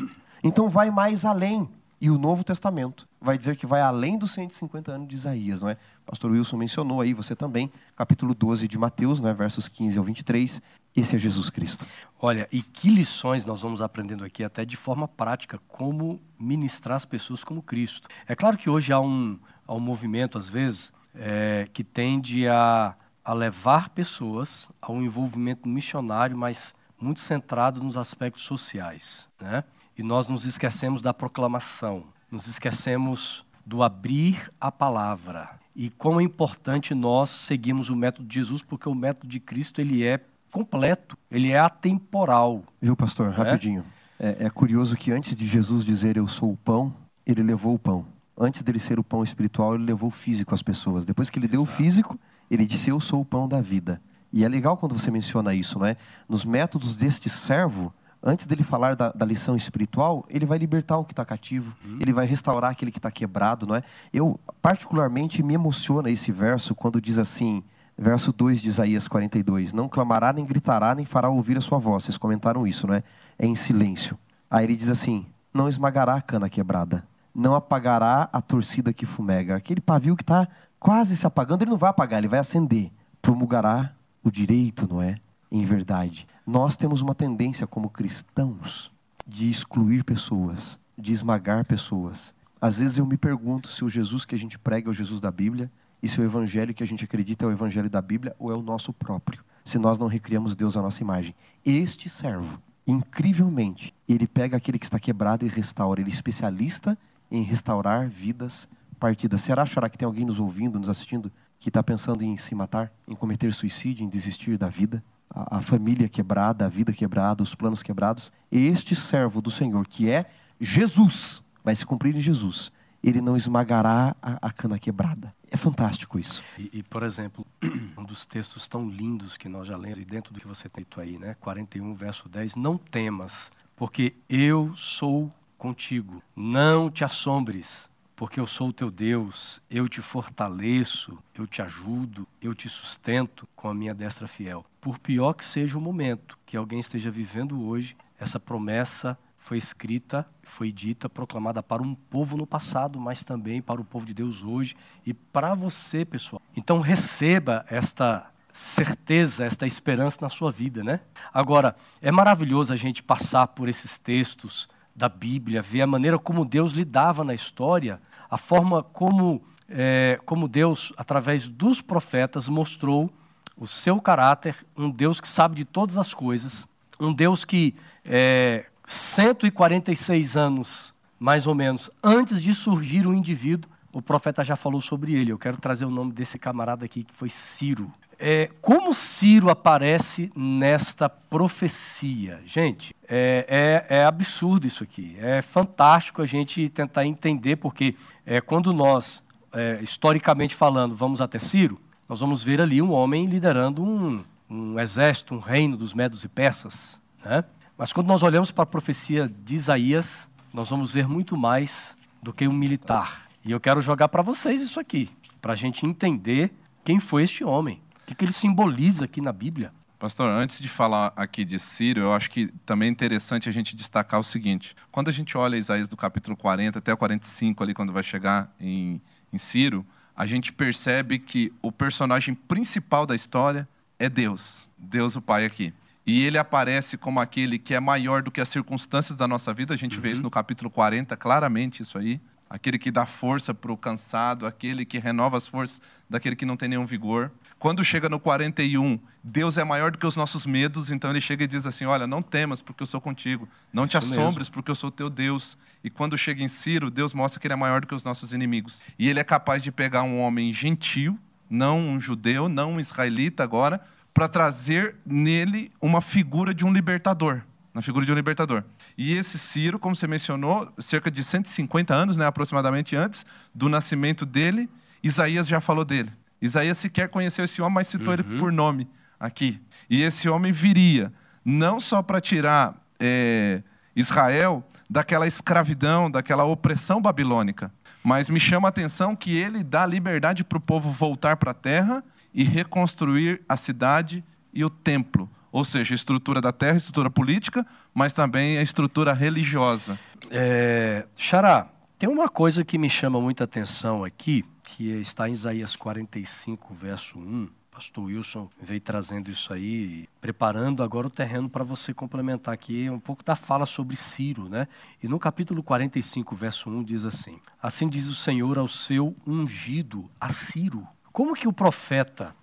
Então vai mais além. E o Novo Testamento vai dizer que vai além dos 150 anos de Isaías, não é? Pastor Wilson mencionou aí, você também, capítulo 12 de Mateus, não é? versos 15 ao 23. Esse é Jesus Cristo. Olha, e que lições nós vamos aprendendo aqui, até de forma prática, como ministrar as pessoas como Cristo. É claro que hoje há um, há um movimento, às vezes, é, que tende a, a levar pessoas a um envolvimento missionário, mas muito centrado nos aspectos sociais, né? E nós nos esquecemos da proclamação, nos esquecemos do abrir a palavra. E como é importante nós seguirmos o método de Jesus, porque o método de Cristo ele é completo, ele é atemporal. Viu, pastor? Né? Rapidinho. É, é curioso que antes de Jesus dizer eu sou o pão, ele levou o pão. Antes dele ser o pão espiritual, ele levou o físico às pessoas. Depois que ele Exato. deu o físico, ele disse eu sou o pão da vida. E é legal quando você menciona isso, não é? Nos métodos deste servo, antes dele falar da, da, lição espiritual, ele vai libertar o que está cativo, uhum. ele vai restaurar aquele que está quebrado, não é? Eu, particularmente, me emociona esse verso quando diz assim, verso 2 de Isaías 42, não clamará, nem gritará, nem fará ouvir a sua voz. Vocês comentaram isso, não é? É em silêncio. Aí ele diz assim, não esmagará a cana quebrada, não apagará a torcida que fumega. Aquele pavio que está quase se apagando, ele não vai apagar, ele vai acender. Promulgará o direito, não é? Em verdade. Nós temos uma tendência como cristãos de excluir pessoas, de esmagar pessoas. Às vezes eu me pergunto se o Jesus que a gente prega é o Jesus da Bíblia e se o evangelho que a gente acredita é o evangelho da Bíblia ou é o nosso próprio, se nós não recriamos Deus à nossa imagem. Este servo, incrivelmente, ele pega aquele que está quebrado e restaura. Ele é especialista em restaurar vidas partidas. Será, que tem alguém nos ouvindo, nos assistindo, que está pensando em se matar, em cometer suicídio, em desistir da vida? A, família quebrada, a vida quebrada, os planos quebrados. Este servo do Senhor, que é Jesus, vai se cumprir em Jesus. Ele não esmagará a, a cana quebrada. É fantástico isso. E, e, por exemplo, um dos textos tão lindos que nós já lemos, e dentro do que você tem aí, né? 41, verso 10, não temas, porque eu sou contigo. Não te assombres, porque eu sou o teu Deus, eu te fortaleço, eu te ajudo, eu te sustento com a minha destra fiel. Por pior que seja o momento que alguém esteja vivendo hoje, essa promessa foi escrita, foi dita, proclamada para um povo no passado, mas também para o povo de Deus hoje e para você, pessoal. Então receba esta certeza, esta esperança na sua vida, né? Agora, é maravilhoso a gente passar por esses textos da Bíblia, ver a maneira como Deus lidava na história a forma como, é, como Deus, através dos profetas, mostrou o seu caráter, um Deus que sabe de todas as coisas, um Deus que é, 146 anos, mais ou menos, antes de surgir o indivíduo, o profeta já falou sobre ele. Eu quero trazer o nome desse camarada aqui, que foi Ciro. É, como Ciro aparece nesta profecia? Gente, é, é, é, absurdo isso aqui. É fantástico a gente tentar entender, porque é, quando nós, é, historicamente falando, vamos até Ciro, nós vamos ver ali um homem liderando um, um exército, um reino dos medos e persas. Né? Mas quando nós olhamos para a profecia de Isaías, nós vamos ver muito mais do que um militar. E eu quero jogar para vocês isso aqui, para a gente entender quem foi este homem que, que ele simboliza aqui na Bíblia? Pastor, antes de falar aqui de Ciro, eu acho que também é interessante a gente destacar o seguinte: quando a gente olha Isaías do capítulo 40 até o 45, ali, quando vai chegar em, em Ciro, a gente percebe que o personagem principal da história é Deus, Deus o Pai aqui. E ele aparece como aquele que é maior do que as circunstâncias da nossa vida, a gente uhum. vê isso no capítulo 40, claramente isso aí. Aquele que dá força para o cansado, aquele que renova as forças daquele que não tem nenhum vigor. Quando chega no 41, Deus é maior do que os nossos medos, então ele chega e diz assim: Olha, não temas, porque eu sou contigo. Não te Isso assombres, mesmo. porque eu sou teu Deus. E quando chega em Ciro, Deus mostra que ele é maior do que os nossos inimigos. E ele é capaz de pegar um homem gentil, não um judeu, não um israelita agora, para trazer nele uma figura de um libertador. Na figura de um libertador. E esse Ciro, como você mencionou, cerca de 150 anos, né, aproximadamente antes do nascimento dele, Isaías já falou dele. Isaías sequer conheceu esse homem, mas citou uhum. ele por nome aqui. E esse homem viria não só para tirar é, Israel daquela escravidão, daquela opressão babilônica, mas me chama a atenção que ele dá liberdade para o povo voltar para a terra e reconstruir a cidade e o templo. Ou seja, a estrutura da terra, a estrutura política, mas também a estrutura religiosa. É, Xará, tem uma coisa que me chama muita atenção aqui, que está em Isaías 45, verso 1. Pastor Wilson veio trazendo isso aí, preparando agora o terreno para você complementar aqui um pouco da fala sobre Ciro, né? E no capítulo 45, verso 1 diz assim: Assim diz o Senhor ao seu ungido, a Ciro. Como que o profeta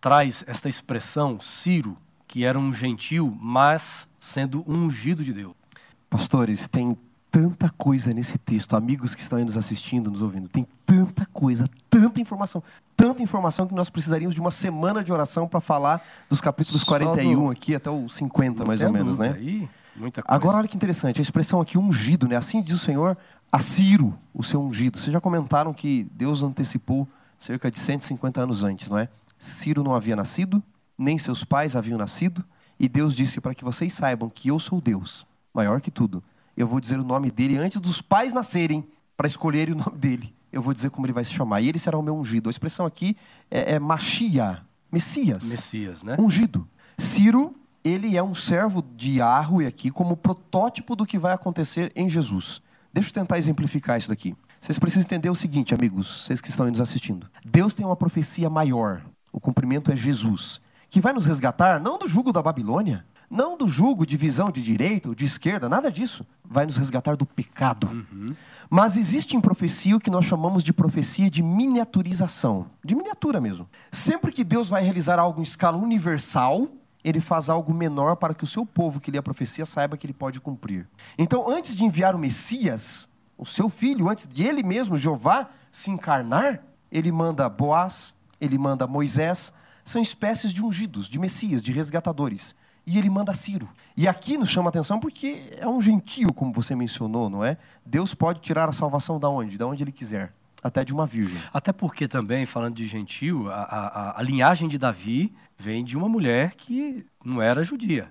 traz esta expressão, Ciro, que era um gentil, mas sendo ungido de Deus? Pastores, tem tanta coisa nesse texto. Amigos que estão aí nos assistindo, nos ouvindo, tem tanta coisa, tanta informação, tanta informação que nós precisaríamos de uma semana de oração para falar dos capítulos Só 41 aqui até o 50, mais ou menos, né? Aí, muita coisa. Agora, olha que interessante, a expressão aqui ungido, né? Assim diz o Senhor a Ciro, o seu ungido. Vocês já comentaram que Deus antecipou cerca de 150 anos antes, não é? Ciro não havia nascido, nem seus pais haviam nascido, e Deus disse para que vocês saibam que eu sou Deus, maior que tudo eu vou dizer o nome dele antes dos pais nascerem, para escolherem o nome dele. Eu vou dizer como ele vai se chamar. E ele será o meu ungido. A expressão aqui é, é Machia, Messias. Messias, né? Ungido. Ciro, ele é um servo de Yahweh aqui como protótipo do que vai acontecer em Jesus. Deixa eu tentar exemplificar isso daqui. Vocês precisam entender o seguinte, amigos, vocês que estão aí nos assistindo. Deus tem uma profecia maior. O cumprimento é Jesus, que vai nos resgatar não do jugo da Babilônia, não do jugo de visão de direita ou de esquerda, nada disso. Vai nos resgatar do pecado. Uhum. Mas existe em profecia o que nós chamamos de profecia de miniaturização de miniatura mesmo. Sempre que Deus vai realizar algo em escala universal, ele faz algo menor para que o seu povo que lê a profecia saiba que ele pode cumprir. Então, antes de enviar o Messias, o seu filho, antes de ele mesmo, Jeová, se encarnar, ele manda Boaz, ele manda Moisés, são espécies de ungidos, de Messias, de resgatadores e ele manda Ciro. E aqui nos chama a atenção porque é um gentio, como você mencionou, não é? Deus pode tirar a salvação da onde? Da onde ele quiser. Até de uma virgem. Até porque também, falando de gentio, a, a, a linhagem de Davi vem de uma mulher que não era judia.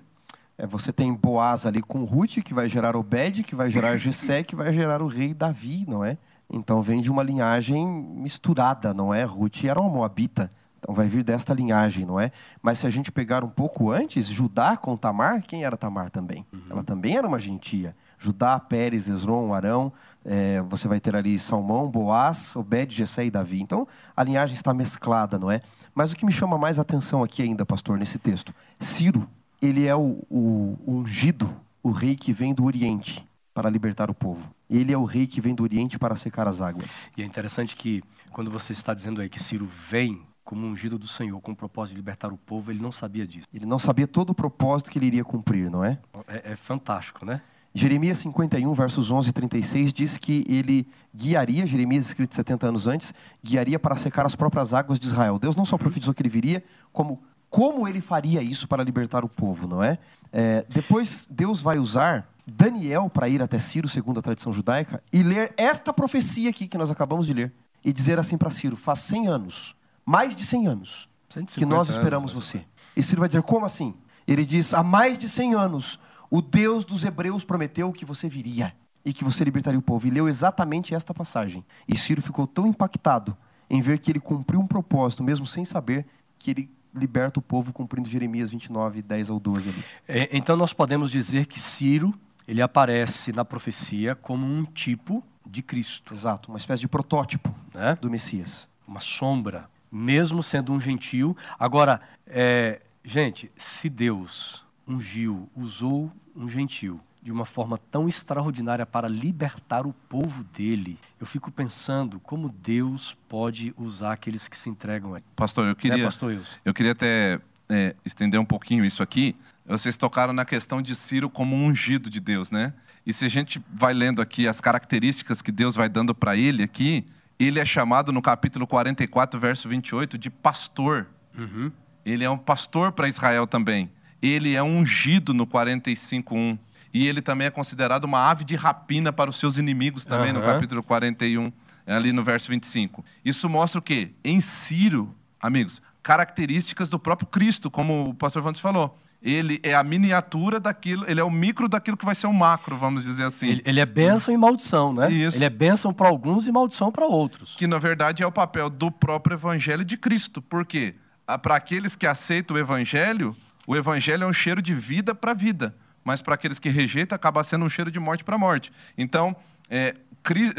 É, você tem Boaz ali com Ruth, que vai gerar Obed, que vai gerar Jessé, que vai gerar o rei Davi, não é? Então vem de uma linhagem misturada, não é? Ruth era uma moabita. Então vai vir desta linhagem, não é? Mas se a gente pegar um pouco antes, Judá com Tamar, quem era Tamar também? Uhum. Ela também era uma gentia. Judá, Pérez, Esron, Arão, é, você vai ter ali Salmão, Boaz, Obed, Jessé e Davi. Então a linhagem está mesclada, não é? Mas o que me chama mais atenção aqui ainda, pastor, nesse texto, Ciro, ele é o, o, o ungido, o rei que vem do Oriente para libertar o povo. Ele é o rei que vem do Oriente para secar as águas. E é interessante que quando você está dizendo aí que Ciro vem como ungido do Senhor, com o propósito de libertar o povo, ele não sabia disso. Ele não sabia todo o propósito que ele iria cumprir, não é? É, é fantástico, né? Jeremias 51, versos 11 e 36, diz que ele guiaria, Jeremias escrito 70 anos antes, guiaria para secar as próprias águas de Israel. Deus não só profetizou que ele viria, como como ele faria isso para libertar o povo, não é? é depois Deus vai usar Daniel para ir até Ciro, segundo a tradição judaica, e ler esta profecia aqui que nós acabamos de ler. E dizer assim para Ciro: faz 100 anos, mais de 100 anos, que nós esperamos anos. você. E Ciro vai dizer: como assim? Ele diz: há mais de 100 anos, o Deus dos Hebreus prometeu que você viria e que você libertaria o povo. E leu exatamente esta passagem. E Ciro ficou tão impactado em ver que ele cumpriu um propósito, mesmo sem saber que ele liberta o povo cumprindo Jeremias 29, 10 ao 12. Ali. É, então nós podemos dizer que Ciro ele aparece na profecia como um tipo de Cristo. Exato, uma espécie de protótipo né? do Messias. Uma sombra, mesmo sendo um gentil. Agora, é, gente, se Deus ungiu, usou um gentil de uma forma tão extraordinária para libertar o povo dele, eu fico pensando como Deus pode usar aqueles que se entregam a ele. Pastor, eu queria, é, pastor eu queria até é, estender um pouquinho isso aqui. Vocês tocaram na questão de Ciro como um ungido de Deus, né? E se a gente vai lendo aqui as características que Deus vai dando para ele aqui, ele é chamado no capítulo 44, verso 28, de pastor. Uhum. Ele é um pastor para Israel também. Ele é ungido no 45:1. E ele também é considerado uma ave de rapina para os seus inimigos também uhum. no capítulo 41, ali no verso 25. Isso mostra o quê? Em Ciro, amigos, características do próprio Cristo, como o pastor Vantes falou ele é a miniatura daquilo, ele é o micro daquilo que vai ser o macro, vamos dizer assim. Ele, ele é bênção e maldição, né? Isso. Ele é bênção para alguns e maldição para outros. Que na verdade é o papel do próprio evangelho de Cristo. Por quê? Ah, para aqueles que aceitam o evangelho, o evangelho é um cheiro de vida para vida, mas para aqueles que rejeitam, acaba sendo um cheiro de morte para morte. Então, é,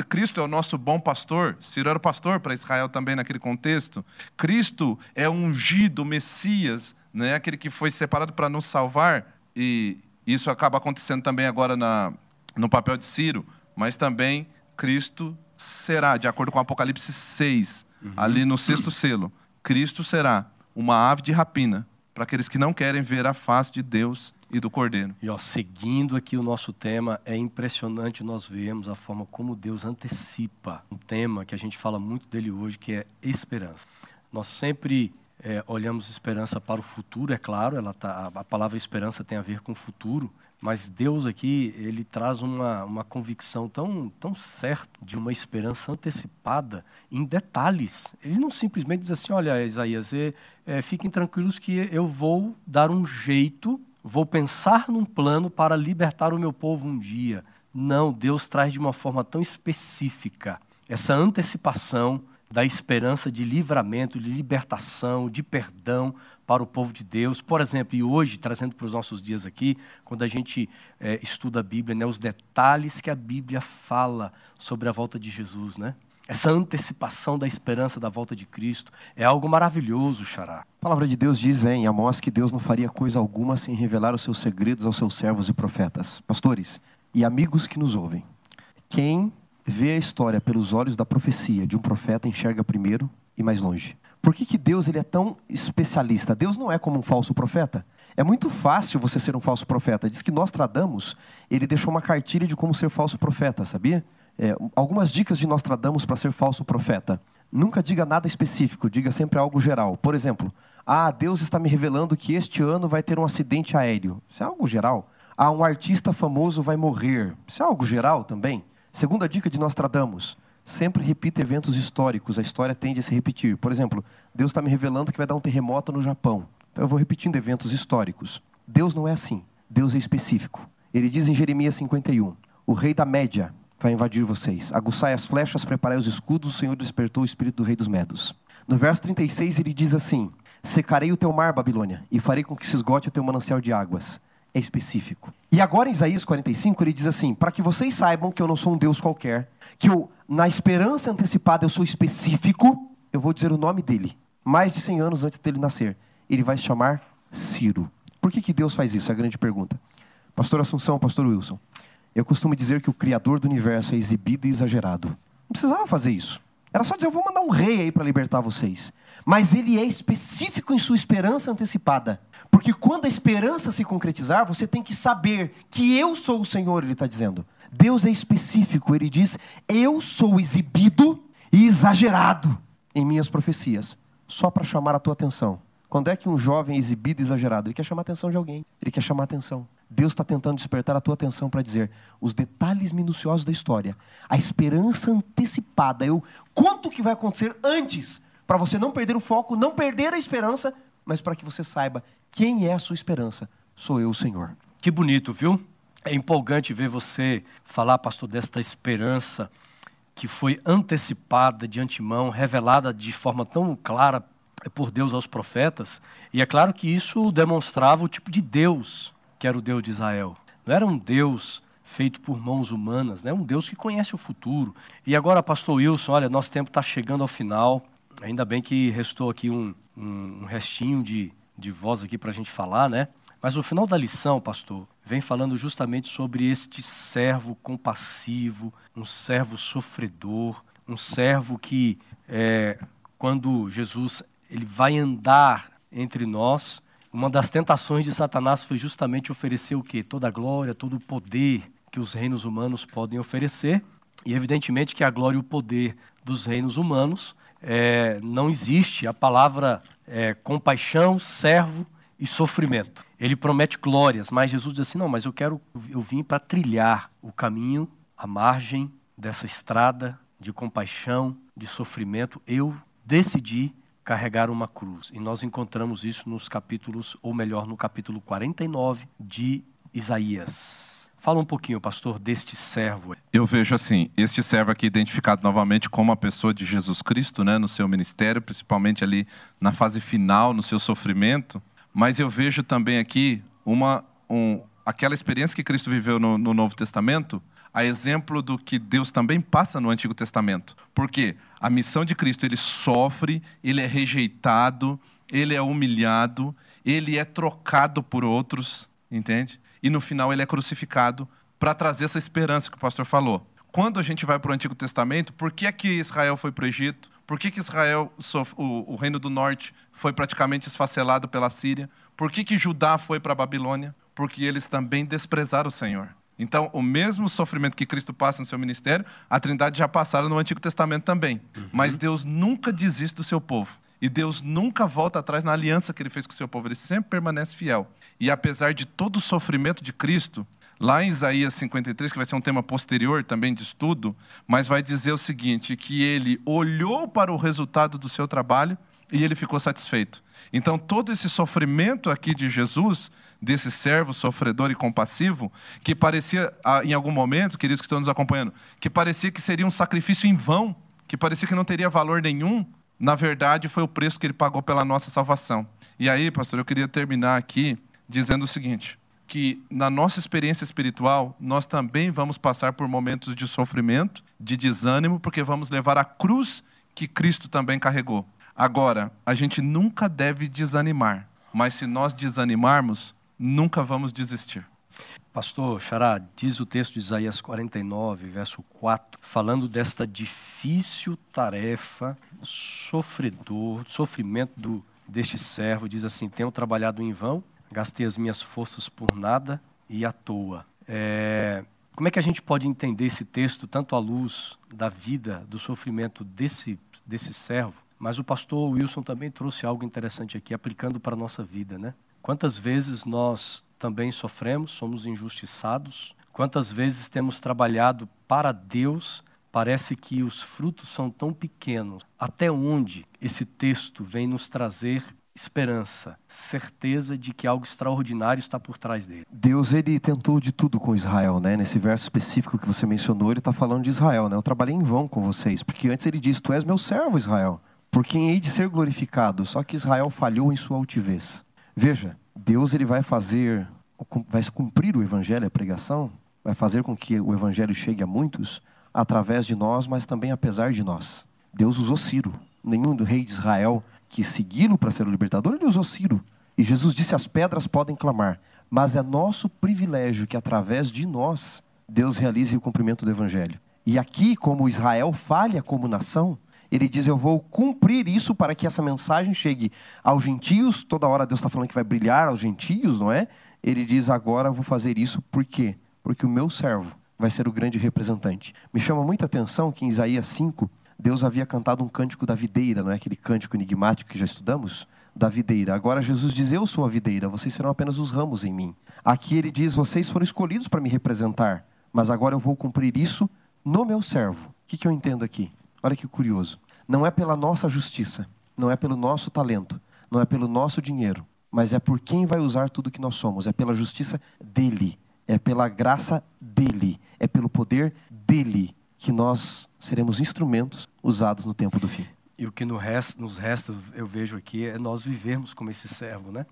Cristo é o nosso bom pastor, Ciro era o pastor para Israel também naquele contexto. Cristo é ungido, Messias, né? aquele que foi separado para nos salvar, e isso acaba acontecendo também agora na, no papel de Ciro, mas também Cristo será, de acordo com Apocalipse 6, uhum. ali no sexto selo, Cristo será uma ave de rapina para aqueles que não querem ver a face de Deus e do Cordeiro. E ó, seguindo aqui o nosso tema, é impressionante nós vermos a forma como Deus antecipa um tema que a gente fala muito dele hoje, que é esperança. Nós sempre é, olhamos esperança para o futuro, é claro, ela tá, a palavra esperança tem a ver com o futuro, mas Deus aqui, ele traz uma, uma convicção tão, tão certa de uma esperança antecipada em detalhes. Ele não simplesmente diz assim, olha, Isaías, é, é, fiquem tranquilos que eu vou dar um jeito, vou pensar num plano para libertar o meu povo um dia. Não, Deus traz de uma forma tão específica essa antecipação da esperança de livramento, de libertação, de perdão para o povo de Deus. Por exemplo, e hoje, trazendo para os nossos dias aqui, quando a gente é, estuda a Bíblia, né, os detalhes que a Bíblia fala sobre a volta de Jesus, né? Essa antecipação da esperança da volta de Cristo é algo maravilhoso, Xará. A palavra de Deus diz né, em Amós que Deus não faria coisa alguma sem revelar os seus segredos aos seus servos e profetas. Pastores e amigos que nos ouvem, quem vê a história pelos olhos da profecia de um profeta, enxerga primeiro e mais longe. Por que, que Deus ele é tão especialista? Deus não é como um falso profeta. É muito fácil você ser um falso profeta. Diz que Nostradamus, ele deixou uma cartilha de como ser falso profeta, sabia? É, algumas dicas de Nostradamus para ser falso profeta. Nunca diga nada específico, diga sempre algo geral. Por exemplo, ah, Deus está me revelando que este ano vai ter um acidente aéreo. Isso é algo geral. Ah, um artista famoso vai morrer. Isso é algo geral também. Segunda dica de Nostradamus: sempre repita eventos históricos, a história tende a se repetir. Por exemplo, Deus está me revelando que vai dar um terremoto no Japão. Então eu vou repetindo eventos históricos. Deus não é assim. Deus é específico. Ele diz em Jeremias 51: O rei da Média vai invadir vocês. Aguçai as flechas, preparai os escudos, o Senhor despertou o espírito do rei dos Medos. No verso 36 ele diz assim: Secarei o teu mar, Babilônia, e farei com que se esgote o teu manancial de águas é específico. E agora em Isaías 45 ele diz assim: para que vocês saibam que eu não sou um Deus qualquer, que eu, na esperança antecipada eu sou específico, eu vou dizer o nome dele. Mais de 100 anos antes dele nascer, ele vai se chamar Ciro. Por que, que Deus faz isso? É a grande pergunta. Pastor Assunção, Pastor Wilson, eu costumo dizer que o Criador do universo é exibido e exagerado. Não precisava fazer isso. Era só dizer, eu vou mandar um rei aí para libertar vocês. Mas ele é específico em sua esperança antecipada. Porque quando a esperança se concretizar, você tem que saber que eu sou o Senhor, ele está dizendo. Deus é específico, ele diz: Eu sou exibido e exagerado em minhas profecias, só para chamar a tua atenção. Quando é que um jovem é exibido e exagerado? Ele quer chamar a atenção de alguém, ele quer chamar a atenção. Deus está tentando despertar a tua atenção para dizer os detalhes minuciosos da história, a esperança antecipada, eu, quanto que vai acontecer antes, para você não perder o foco, não perder a esperança, mas para que você saiba quem é a sua esperança. Sou eu, o Senhor. Que bonito, viu? É empolgante ver você falar, pastor, desta esperança que foi antecipada de antemão, revelada de forma tão clara por Deus aos profetas. E é claro que isso demonstrava o tipo de Deus que era o Deus de Israel. Não era um Deus feito por mãos humanas, né? um Deus que conhece o futuro. E agora, pastor Wilson, olha, nosso tempo está chegando ao final. Ainda bem que restou aqui um, um, um restinho de, de voz aqui para a gente falar, né? Mas o final da lição, pastor, vem falando justamente sobre este servo compassivo, um servo sofredor, um servo que, é, quando Jesus ele vai andar entre nós, uma das tentações de Satanás foi justamente oferecer o quê? Toda a glória, todo o poder que os reinos humanos podem oferecer. E evidentemente que a glória e o poder dos reinos humanos é, não existe a palavra é, compaixão, servo e sofrimento. Ele promete glórias, mas Jesus diz assim: não, mas eu quero, eu vim para trilhar o caminho, a margem dessa estrada de compaixão, de sofrimento. Eu decidi carregar uma cruz. E nós encontramos isso nos capítulos, ou melhor, no capítulo 49 de Isaías. Fala um pouquinho, pastor, deste servo. Eu vejo assim, este servo aqui identificado novamente como a pessoa de Jesus Cristo, né, no seu ministério, principalmente ali na fase final, no seu sofrimento. Mas eu vejo também aqui uma, um, aquela experiência que Cristo viveu no, no Novo Testamento, a exemplo do que Deus também passa no Antigo Testamento. Porque a missão de Cristo, ele sofre, ele é rejeitado, ele é humilhado, ele é trocado por outros, entende? E no final ele é crucificado para trazer essa esperança que o pastor falou. Quando a gente vai para o Antigo Testamento, por que, é que Israel foi para o Egito? Por que, que Israel, o, o reino do norte, foi praticamente esfacelado pela Síria? Por que, que Judá foi para a Babilônia? Porque eles também desprezaram o Senhor. Então, o mesmo sofrimento que Cristo passa no seu ministério, a Trindade já passaram no Antigo Testamento também. Uhum. Mas Deus nunca desiste do seu povo. E Deus nunca volta atrás na aliança que ele fez com o seu povo. Ele sempre permanece fiel. E apesar de todo o sofrimento de Cristo, lá em Isaías 53, que vai ser um tema posterior também de estudo, mas vai dizer o seguinte: que ele olhou para o resultado do seu trabalho e ele ficou satisfeito. Então, todo esse sofrimento aqui de Jesus desse servo sofredor e compassivo, que parecia, ah, em algum momento, queridos que estão nos acompanhando, que parecia que seria um sacrifício em vão, que parecia que não teria valor nenhum, na verdade foi o preço que ele pagou pela nossa salvação. E aí, pastor, eu queria terminar aqui dizendo o seguinte: que na nossa experiência espiritual, nós também vamos passar por momentos de sofrimento, de desânimo, porque vamos levar a cruz que Cristo também carregou. Agora, a gente nunca deve desanimar, mas se nós desanimarmos, nunca vamos desistir. Pastor Xará, diz o texto de Isaías 49, verso 4, falando desta difícil tarefa, sofredor, sofrimento do, deste servo, diz assim: Tenho trabalhado em vão, gastei as minhas forças por nada e à toa. É, como é que a gente pode entender esse texto, tanto à luz da vida, do sofrimento desse, desse servo, mas o pastor Wilson também trouxe algo interessante aqui, aplicando para a nossa vida, né? Quantas vezes nós também sofremos, somos injustiçados? Quantas vezes temos trabalhado para Deus? Parece que os frutos são tão pequenos. Até onde esse texto vem nos trazer esperança, certeza de que algo extraordinário está por trás dele. Deus ele tentou de tudo com Israel, né? Nesse verso específico que você mencionou, ele está falando de Israel, né? Eu trabalhei em vão com vocês, porque antes ele disse: Tu és meu servo, Israel, por quem hei de ser glorificado. Só que Israel falhou em sua altivez. Veja, Deus ele vai fazer, vai cumprir o evangelho, a pregação, vai fazer com que o evangelho chegue a muitos através de nós, mas também apesar de nós. Deus usou Ciro. Nenhum do rei de Israel quis segui-lo para ser o libertador, ele usou Ciro. E Jesus disse: as pedras podem clamar, mas é nosso privilégio que através de nós Deus realize o cumprimento do evangelho. E aqui, como Israel falha como nação, Ele diz: Eu vou cumprir isso para que essa mensagem chegue aos gentios. Toda hora Deus está falando que vai brilhar aos gentios, não é? Ele diz: Agora eu vou fazer isso por quê? Porque o meu servo vai ser o grande representante. Me chama muita atenção que em Isaías 5, Deus havia cantado um cântico da videira, não é aquele cântico enigmático que já estudamos? Da videira. Agora Jesus diz: Eu sou a videira, vocês serão apenas os ramos em mim. Aqui ele diz: Vocês foram escolhidos para me representar, mas agora eu vou cumprir isso no meu servo. O que, que eu entendo aqui? Olha que curioso. Não é pela nossa justiça, não é pelo nosso talento, não é pelo nosso dinheiro, mas é por quem vai usar tudo que nós somos, é pela justiça dele, é pela graça dele, é pelo poder dele que nós seremos instrumentos usados no tempo do fim. E o que no resta, nos resta, eu vejo aqui, é nós vivermos como esse servo, né?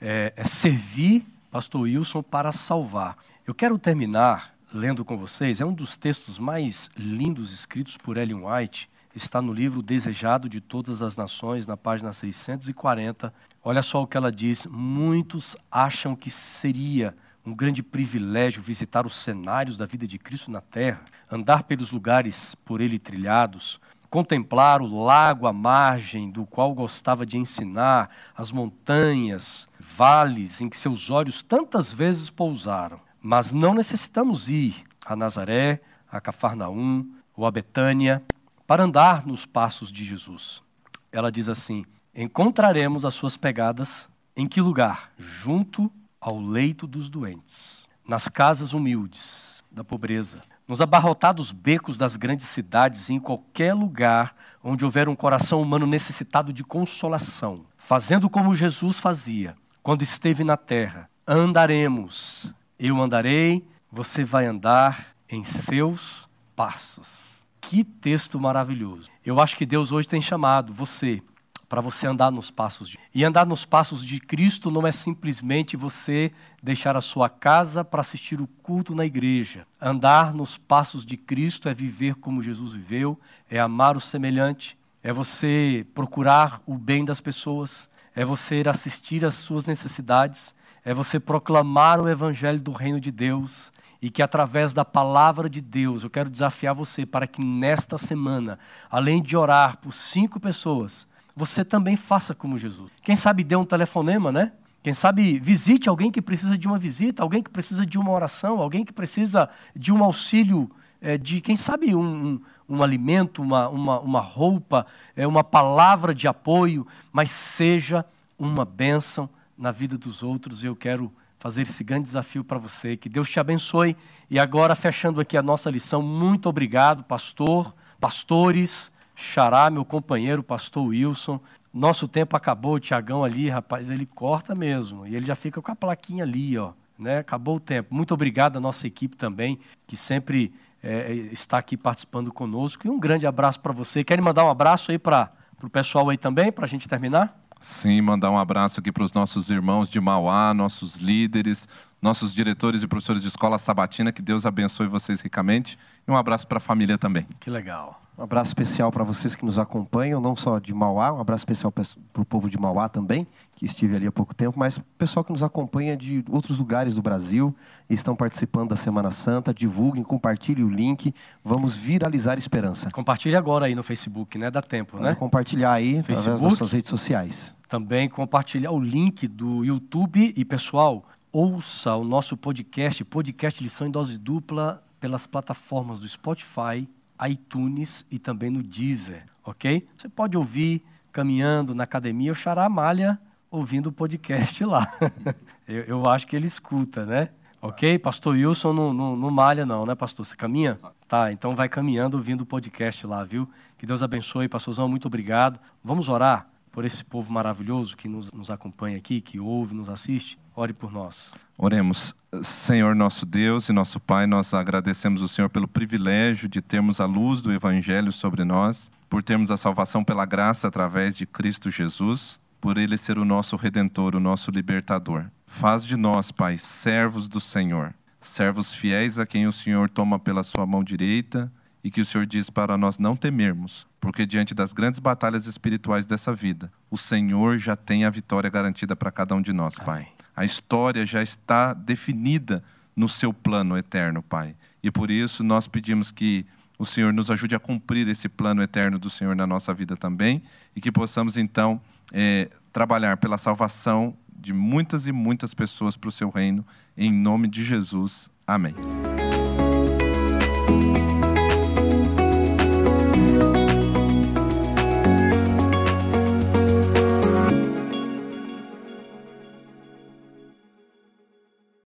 É, é servir, pastor Wilson, para salvar. Eu quero terminar lendo com vocês, é um dos textos mais lindos escritos por Ellen White, está no livro Desejado de Todas as Nações, na página 640. Olha só o que ela diz: Muitos acham que seria um grande privilégio visitar os cenários da vida de Cristo na terra, andar pelos lugares por ele trilhados, contemplar o lago à margem do qual gostava de ensinar, as montanhas, vales em que seus olhos tantas vezes pousaram. Mas não necessitamos ir a Nazaré, a Cafarnaum ou a Betânia para andar nos passos de Jesus. Ela diz assim: Encontraremos as suas pegadas em que lugar? Junto ao leito dos doentes, nas casas humildes da pobreza, nos abarrotados becos das grandes cidades e em qualquer lugar onde houver um coração humano necessitado de consolação, fazendo como Jesus fazia quando esteve na terra. Andaremos eu andarei, você vai andar em seus passos. Que texto maravilhoso. Eu acho que Deus hoje tem chamado você para você andar nos passos de. E andar nos passos de Cristo não é simplesmente você deixar a sua casa para assistir o culto na igreja. Andar nos passos de Cristo é viver como Jesus viveu, é amar o semelhante, é você procurar o bem das pessoas, é você assistir às suas necessidades, é você proclamar o evangelho do reino de Deus e que através da palavra de Deus, eu quero desafiar você para que nesta semana, além de orar por cinco pessoas, você também faça como Jesus. Quem sabe dê um telefonema, né? Quem sabe visite alguém que precisa de uma visita, alguém que precisa de uma oração, alguém que precisa de um auxílio, é, de quem sabe um, um, um alimento, uma, uma, uma roupa, é, uma palavra de apoio, mas seja uma bênção na vida dos outros. Eu quero fazer esse grande desafio para você. Que Deus te abençoe. E agora, fechando aqui a nossa lição, muito obrigado, pastor, pastores, Xará, meu companheiro, pastor Wilson. Nosso tempo acabou, o Tiagão ali, rapaz, ele corta mesmo. E ele já fica com a plaquinha ali, ó. Né? Acabou o tempo. Muito obrigado à nossa equipe também, que sempre é, está aqui participando conosco. E um grande abraço para você. Querem mandar um abraço aí para o pessoal aí também, para a gente terminar? Sim, mandar um abraço aqui para os nossos irmãos de Mauá, nossos líderes, nossos diretores e professores de escola sabatina. Que Deus abençoe vocês ricamente. E um abraço para a família também. Que legal. Um abraço especial para vocês que nos acompanham, não só de Mauá, um abraço especial para o povo de Mauá também, que estive ali há pouco tempo, mas o pessoal que nos acompanha de outros lugares do Brasil e estão participando da Semana Santa. Divulguem, compartilhem o link. Vamos viralizar esperança. Compartilhe agora aí no Facebook, né? Dá tempo, né? compartilhar aí Facebook, através das suas redes sociais. Também compartilhar o link do YouTube e, pessoal, ouça o nosso podcast, podcast Lição em Dose Dupla, pelas plataformas do Spotify, iTunes e também no Deezer, ok? Você pode ouvir caminhando na academia, o Xará malha ouvindo o podcast lá. eu, eu, acho que ele escuta, né? Ok? Pastor Wilson não, não, não, malha não, né, pastor? Você caminha? Tá, então vai caminhando ouvindo o podcast lá, viu? Que Deus abençoe. Pastorzão, muito obrigado. Vamos orar por esse povo maravilhoso que nos, nos acompanha aqui, que ouve, nos assiste. Ore por nós. Oremos. Senhor nosso Deus e nosso Pai, nós agradecemos o Senhor pelo privilégio de termos a luz do Evangelho sobre nós, por termos a salvação pela graça através de Cristo Jesus, por Ele ser o nosso Redentor, o nosso Libertador. Faz de nós, Pai, servos do Senhor, servos fiéis a quem o Senhor toma pela sua mão direita e que o Senhor diz para nós não temermos, porque diante das grandes batalhas espirituais dessa vida, o Senhor já tem a vitória garantida para cada um de nós, Pai. Amém. A história já está definida no seu plano eterno, Pai. E por isso nós pedimos que o Senhor nos ajude a cumprir esse plano eterno do Senhor na nossa vida também e que possamos então é, trabalhar pela salvação de muitas e muitas pessoas para o seu reino, em nome de Jesus. Amém.